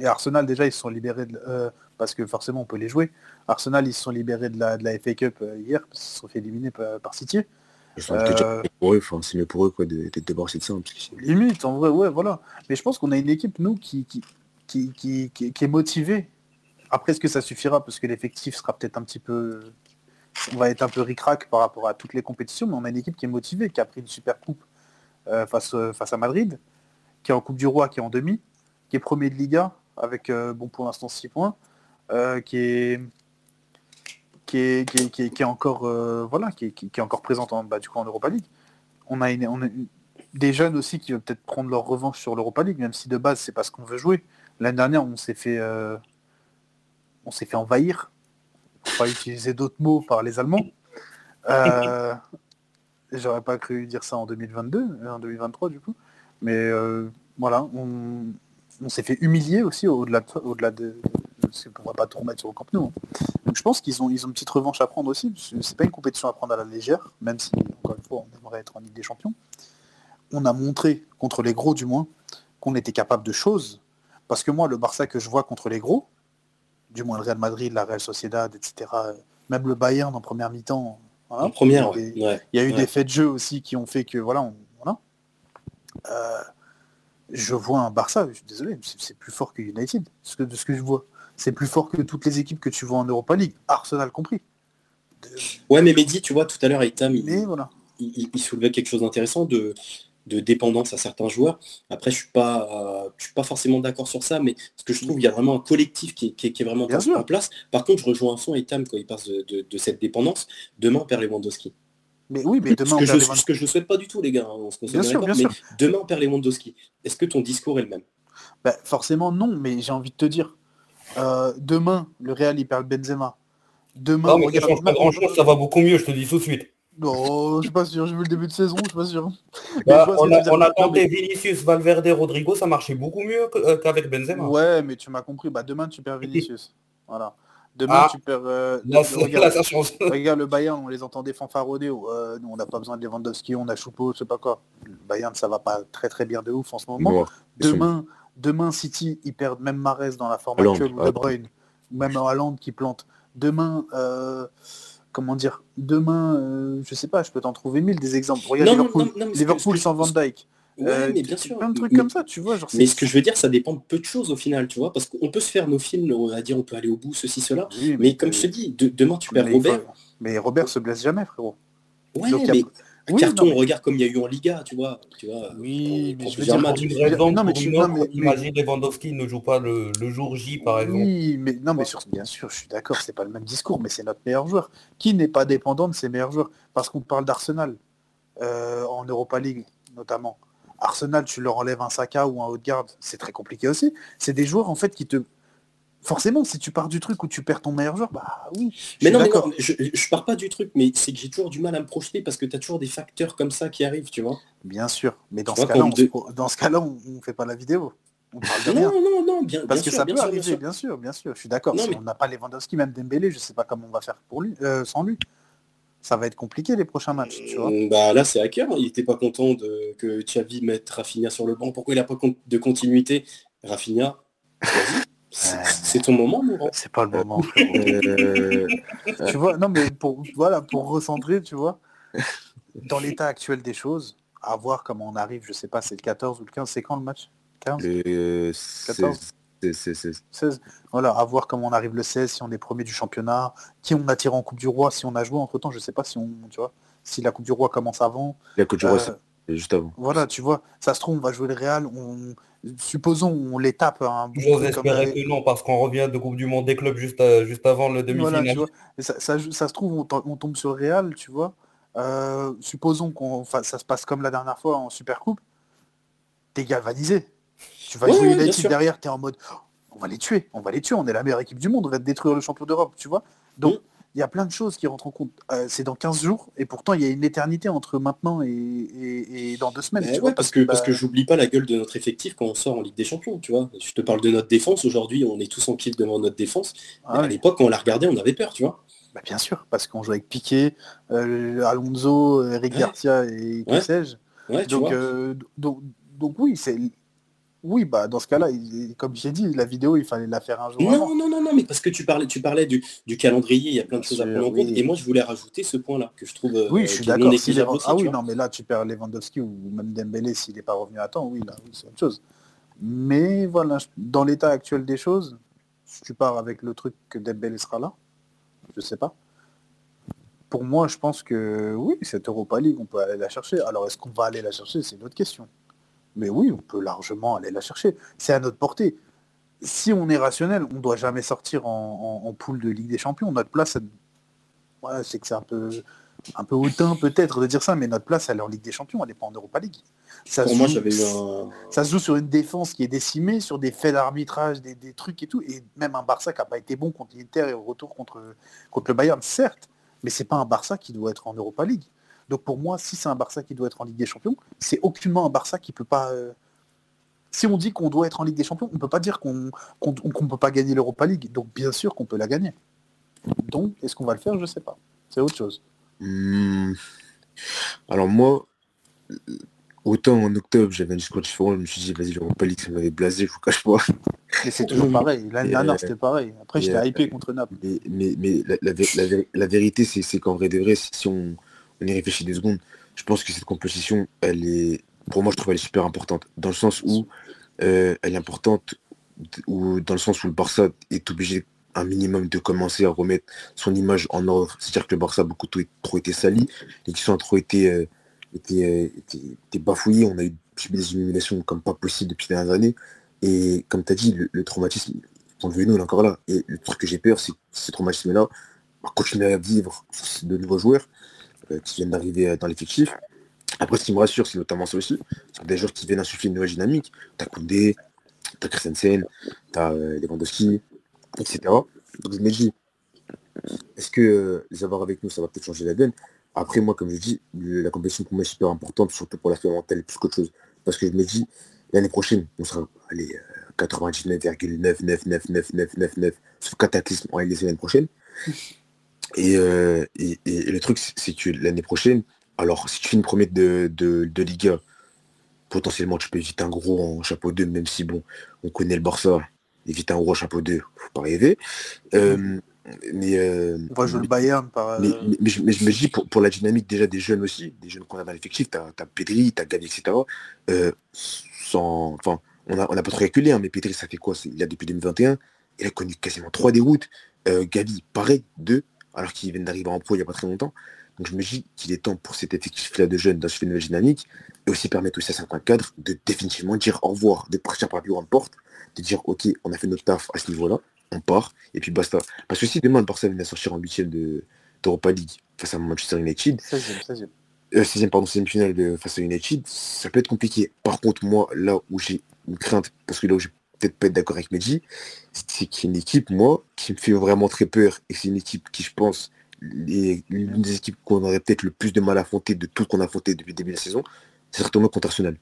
Et Arsenal, déjà, ils se sont libérés, de, euh, parce que forcément, on peut les jouer. Arsenal, ils se sont libérés de la, de la FA Cup euh, hier, parce qu'ils se sont fait éliminer par, par City. Euh, pour eux, enfin, c'est mieux pour eux quoi, de- d'être débarrassés de ça. Limite, en vrai, ouais, voilà. Mais je pense qu'on a une équipe, nous, qui, qui, qui, est motivée. Après, est-ce que ça suffira? Parce que l'effectif sera peut-être un petit peu... On va être un peu ric-rac par rapport à toutes les compétitions, mais on a une équipe qui est motivée, qui a pris une super coupe euh, face, euh, face à Madrid, qui est en Coupe du Roi, qui est en demi, qui est premier de Liga, avec, euh, bon, pour l'instant, 6 points, qui est... Qui est, encore voilà qui est, encore présente en, bah, du coup en Europa League. On a, une, on a une- des jeunes aussi qui veulent peut-être prendre leur revanche sur l'Europa League, même si de base c'est pas ce qu'on veut jouer. L'année dernière, on s'est fait, euh, on s'est fait envahir, pour pas utiliser d'autres mots par les Allemands. Euh, J'aurais pas cru dire ça en 2022, euh, en 2023 du coup. Mais voilà, on, on s'est fait humilier aussi au-delà de, au-delà de, qu'on va pas tout remettre sur le Camp hein. Je pense qu'ils ont, une petite revanche à prendre aussi. C'est pas une compétition à prendre à la légère, même si encore une fois on aimerait être en Ligue des Champions on a montré, contre les gros du moins, qu'on était capable de choses. Parce que moi, le Barça que je vois contre les gros, du moins le Real Madrid, la Real Sociedad, etc., même le Bayern en première mi-temps, voilà, En première, il y a eu des- ouais. Ouais. il y a eu Ouais. des faits de jeu aussi qui ont fait que, voilà, on- voilà. Euh, je vois un Barça, je suis désolé, c'est plus fort que United, ce que, de ce que je vois. C'est plus fort que toutes les équipes que tu vois en Europa League, Arsenal compris. De- Ouais, mais Mehdi, tu vois, tout à l'heure, Itam, il, mais voilà. il, il- il soulevait quelque chose d'intéressant de, de dépendance à certains joueurs. Après, je suis pas, euh, je suis pas forcément d'accord sur ça, mais ce que je trouve, il y a vraiment un collectif qui, est- qui est- qui est vraiment Bien en, place. Par contre, je rejoins un fond Itam quand il passe de, de- de cette dépendance. Demain, on perd Lewandowski. Mais oui, mais demain, ce, on que perd je, les vingt- ce que je ne souhaite pas du tout, les gars, hein, on se Bien sûr, bien mais sûr. demain, on perd Lewandowski. Est-ce que ton discours est le même? Bah, forcément non, mais j'ai envie de te dire, euh, demain, le Real il perd Benzema. Demain, Non, mais ça change pas grand chose, ça va beaucoup mieux, je te dis tout de suite. Non, je suis pas sûr, j'ai vu le début de saison, je suis pas sûr. Bah, on, a, on tenté Vinicius, Valverde, Rodrigo, ça marchait beaucoup mieux euh, qu'avec Benzema. Ouais, mais tu m'as compris, bah demain tu perds Vinicius. Voilà. Demain Ah. tu perds. euh, Là, regarde, là, ça change. regarde le Bayern, on les entendait fanfaronner. Euh, nous on n'a pas besoin de Lewandowski, on a Choupo, je sais pas quoi. Le Bayern ça va pas très très bien de ouf en ce moment. Bon, Demain, demain City, ils perdent même Marès dans la forme actuelle ou ah. De Bruyne, ou même Haaland qui plante. Demain, euh, comment dire, demain, euh, je sais pas, je peux t'en trouver mille des exemples. Regarde Non, non, Liverpool, non, non, Liverpool sans Van Dyke. Ouais, Euh, mais bien sûr. Plein de trucs Mais- comme ça, tu vois. Genre, Mais ce que je veux dire, ça dépend de peu de choses au final, tu vois, parce qu'on peut se faire nos films, on va dire on peut aller au bout, ceci, cela. Oui, Mais comme je te dis, de- demain tu perds Robert. mais Robert se blesse jamais, frérot. Ouais, Donc, a- un Oui, carton, mais- regarde comme il y a eu en Liga, tu vois. Tu vois Oui, mais je veux dire, mais- imagine Lewandowski ne joue pas le, le jour J, par exemple. Oui, mais non, mais sur, bien sûr, je suis d'accord, c'est pas le même discours, mais c'est notre meilleur joueur. Qui n'est pas dépendant de ses meilleurs joueurs? Parce qu'on parle d'Arsenal euh, en Europa League, notamment. Arsenal, tu leur enlèves un Saka ou un Haute-Garde, c'est très compliqué aussi. C'est des joueurs en fait qui te. Forcément, si tu pars du truc où tu perds ton meilleur joueur, bah oui. Mais non, mais non, je, je pars pas du truc, mais c'est que j'ai toujours du mal à me projeter parce que tu as toujours des facteurs comme ça qui arrivent, tu vois. Bien sûr, mais dans Tu ce cas-là, on, de- se cas-là, on, on fait pas la vidéo. On parle de rien. Non, non, non, bien, Parce bien que sûr, ça peut sûr, bien arriver, sûr. bien sûr, bien sûr. Je suis d'accord. Non, Si mais- on n'a pas Lewandowski, même Dembélé, je sais pas comment on va faire pour lui, euh, sans lui. Ça va être compliqué les prochains matchs, tu vois. Mm, Bah là c'est hacker, il était pas content de que Xavi mette Rafinha sur le banc. Pourquoi il a pas de continuité? Rafinha, vas-y, c'est ton moment, Mourant. C'est pas le moment. frérot. Euh, tu vois, non mais pour voilà, pour recentrer, tu vois, dans l'état actuel des choses, à voir comment on arrive, je sais pas, c'est le 14 ou le 15, c'est quand le match? 15 le- c'est- 14. c'est- c'est- c'est- 16 Voilà, à voir comment on arrive le 16, si on est premier du championnat, qui on a tiré en Coupe du Roi, si on a joué entre temps, je sais pas si on, tu vois, si la Coupe du Roi commence avant. La Côte du Roi, Euh, juste avant. Voilà, tu vois, ça se trouve, on va jouer le Real, on... supposons on les tape un bon J'ose comme que non, parce qu'on revient de Coupe du Monde des clubs juste, à- juste avant le Voilà, demi-finale. ça, ça- ça se trouve, on, tom- on tombe sur le Real, tu vois. Euh, supposons qu'on ça se passe comme la dernière fois en Super Coupe. T'es galvanisé. Tu vas jouer United sûr. derrière, t'es en mode oh, on va les tuer, on va les tuer, on est la meilleure équipe du monde, on va détruire le champion d'Europe, tu vois. Donc il y a plein de choses qui rentrent en compte. Euh, c'est dans 15 jours, et pourtant il y a une éternité entre maintenant et, et- et dans deux semaines. Tu ouais, vois, parce que, parce bah, que j'oublie pas la gueule de notre effectif quand on sort en Ligue des Champions, tu vois. Je te parle de notre défense aujourd'hui, on est tous en kill devant notre défense. ah à l'époque, quand on la regardait, on avait peur, tu vois. bah, bien sûr, parce qu'on joue avec Piqué, euh, Alonso, Eric Ouais. Garcia et que Ouais. sais-je. Tu Donc, vois. euh, donc, donc oui, c'est oui, bah dans ce cas-là, comme j'ai dit, la vidéo, il fallait la faire un jour avant. Non, non, non, non, mais parce que tu parlais, tu parlais du, du calendrier, il y a plein de choses à prendre en compte. oui. Et moi, je voulais rajouter ce point-là, que je trouve euh, Oui, je suis d'accord. aussi, Ah oui, non, mais là, tu perds Lewandowski ou même Dembélé s'il n'est pas revenu à temps. Oui, là, oui, c'est autre chose. Mais voilà, dans l'état actuel des choses, si tu pars avec le truc que Dembélé sera là, je sais pas. Pour moi, je pense que oui, cette Europa League, on peut aller la chercher. Alors, est-ce qu'on va aller la chercher? C'est une autre question. Mais oui, on peut largement aller la chercher. C'est à notre portée. Si on est rationnel, on ne doit jamais sortir en, en- en poule de Ligue des Champions. Notre place, elle- ouais, c'est que c'est un peu, un peu hautain peut-être de dire ça, mais notre place, elle est en Ligue des Champions, elle n'est pas en Europa League. Ça Pour se moi, joue- un... ça se joue sur une défense qui est décimée, sur des faits d'arbitrage, des, des trucs et tout, et même un Barça qui n'a pas été bon contre l'Inter et au retour contre, contre le Bayern, certes, mais c'est pas un Barça qui doit être en Europa League. Donc pour moi, si c'est un Barça qui doit être en Ligue des Champions, c'est aucunement un Barça qui peut pas. euh, Si on dit qu'on doit être en Ligue des Champions, on peut pas dire qu'on qu'on peut pas gagner l'Europa League. Donc bien sûr qu'on peut la gagner. Donc est-ce qu'on va le faire? Je sais pas. C'est autre chose. Hmm. Alors moi, euh, autant en octobre, j'avais un discours différent, je me suis dit, vas-y, l'Europa League, ça m'avait blasé, je vous cache pas. Mais c'est toujours pareil. L'année Et, dernière, euh, c'était pareil. Après, et, j'étais euh, hypé contre Naples. Mais, mais, mais la, la, vé- la vé- la vérité, c'est qu'en vrai de vrai, si on, on y réfléchit deux secondes, je pense que cette compétition, elle est, pour moi, je trouve elle est super importante. Dans le sens où euh, elle est importante, ou dans le sens où le Barça est obligé un minimum de commencer à remettre son image en ordre. C'est-à-dire que le Barça a beaucoup trop, été sali, les qui ont trop été, euh, été, euh, bafouillés. On a eu des illuminations comme pas possible depuis les dernières années. Et comme tu as dit, le, traumatisme, on le veut nous, il est encore là. Et le truc que j'ai peur, c'est que ce traumatisme-là va continuer à vivre de nouveaux joueurs qui viennent d'arriver euh, dans l'effectif. Après, ce qui me rassure, c'est notamment ça aussi. C'est des joueurs qui viennent insuffler une nouvelle dynamique. T'as Koundé, t'as Christensen, t'as euh, Lewandowski, etc. Donc je me dis, est-ce que euh, les avoir avec nous, ça va peut-être changer la donne? Après, moi, comme je dis, la compétition pour moi est super importante, surtout pour l'aspect mental plus qu'autre chose. Parce que je me dis, l'année prochaine, on sera allez, euh, 99,9999999 sauf cataclysme en LDC l'année prochaine. Et, euh, et, le truc, c'est- que l'année prochaine, alors si tu finis premier de, de, de Liga, potentiellement tu peux éviter un gros en chapeau 2, même si bon, on connaît le Barça, éviter un gros en chapeau 2, faut pas rêver. Euh, mais, euh, On va jouer le Bayern par. mais, mais- mais je, me dis, pour, pour la dynamique déjà des jeunes aussi, des jeunes qu'on a dans l'effectif, t'as as Pedri, t'as Gavi, etc. sans, enfin, on n'a on a pas trop calculé, hein, mais Pedri, ça fait quoi? Il a depuis 2021, il a connu quasiment trois déroutes. Gavi, pareil, deux, alors qu'ils viennent d'arriver en pro il n'y a pas très longtemps. Donc je me dis qu'il est temps pour cet effectif-là de jeunes d'insuffler une nouvelle dynamique et aussi permettre aussi à certains cadres de définitivement dire au revoir, de partir par la plus grande porte, de dire ok, on a fait notre taf à ce niveau-là, on part, et puis basta. Parce que si demain le Barça venait à sortir en huitième de, d'Europa League face à Manchester United, 16e, 16e. euh, 16e, pardon, 16e finale de, face à United, ça peut être compliqué. Par contre, moi, là où j'ai une crainte, parce que là où je vais peut-être pas être d'accord avec Mehdi, c'est qu'il y a une équipe, moi, qui me fait vraiment très peur, et c'est une équipe qui, je pense, les- l'une des équipes qu'on aurait peut-être le plus de mal à affronter de toutes qu'on a affronté depuis le début de la saison, c'est certainement contre Arsenal.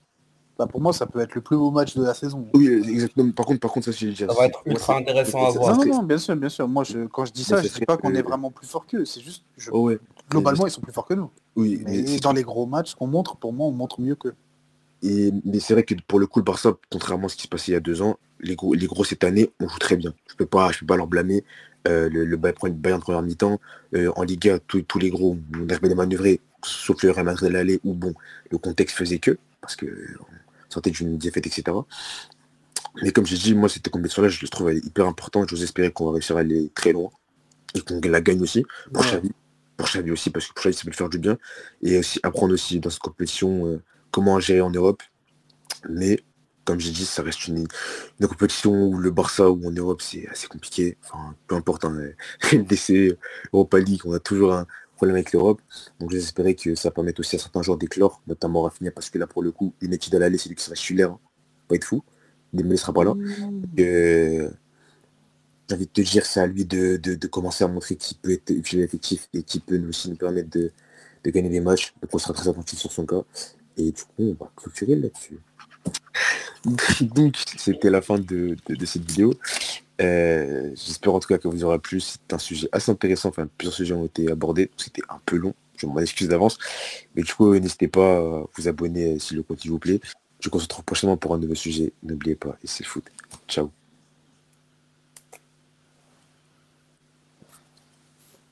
Bah, pour moi, ça peut être le plus beau match de la saison. Oui, exactement. Par contre, par contre, ça, j'ai déjà. Ça va être ultra c'est- intéressant à voir. Non, bien sûr, bien sûr. Moi, je, quand je dis ça, je serait dis pas qu'on est vraiment plus fort qu'eux. C'est juste, je- Oh ouais. globalement, ils sont plus forts que nous. Oui, Mais mais c'est- dans les gros matchs qu'on montre, pour moi, on montre mieux qu'eux. Et, mais c'est vrai que pour le coup, le Barça, contrairement à ce qui se passait il y a deux ans, les gros, les gros cette année, on joue très bien. Je peux pas, je peux pas leur blâmer. Euh, le, le Bayern première mi-temps, euh, en Liga, tous tous les gros, on arrivait à manœuvrer, sauf le Real Madrid l'aller, où bon, le contexte faisait que, parce que on sortait d'une défaite, etc. Mais comme j'ai dit, moi, cette compétition-là, je le trouve hyper importante. J'ose espérer qu'on va réussir à aller très loin et qu'on la gagne aussi. Pour Ouais. Xavi, pour Xavi aussi, parce que pour Xavi, ça peut le faire du bien. Et aussi apprendre aussi dans cette compétition euh, comment gérer en Europe. Mais comme j'ai dit, ça reste une, une compétition où le Barça ou en Europe, c'est assez compliqué. Enfin, peu importe, hein, LDC, Europa League, on a toujours un problème avec l'Europe. Donc j'espérais que ça permette aussi à certains joueurs d'éclore, notamment Rafinha, parce que là, pour le coup, une étude à l'aller, c'est lui qui sera titulaire. hein. Pas être fou. Dembélé sera pas là. Euh, j'ai envie de te dire, c'est à lui de, de, commencer à montrer qu'il peut être utile effectif et qui peut nous aussi nous permettre de, de gagner des matchs. Donc on sera très attentif sur son cas. Et du coup, on va clôturer là-dessus. Donc, c'était la fin de, cette vidéo. Euh, j'espère en tout cas que vous aura plu. C'est un sujet assez intéressant. Enfin, plusieurs sujets ont été abordés. C'était un peu long. Je m'en excuse d'avance. Mais du coup, n'hésitez pas à vous abonner si le contenu vous plaît. Je vous retrouve prochainement pour un nouveau sujet. N'oubliez pas, et c'est foot. Ciao.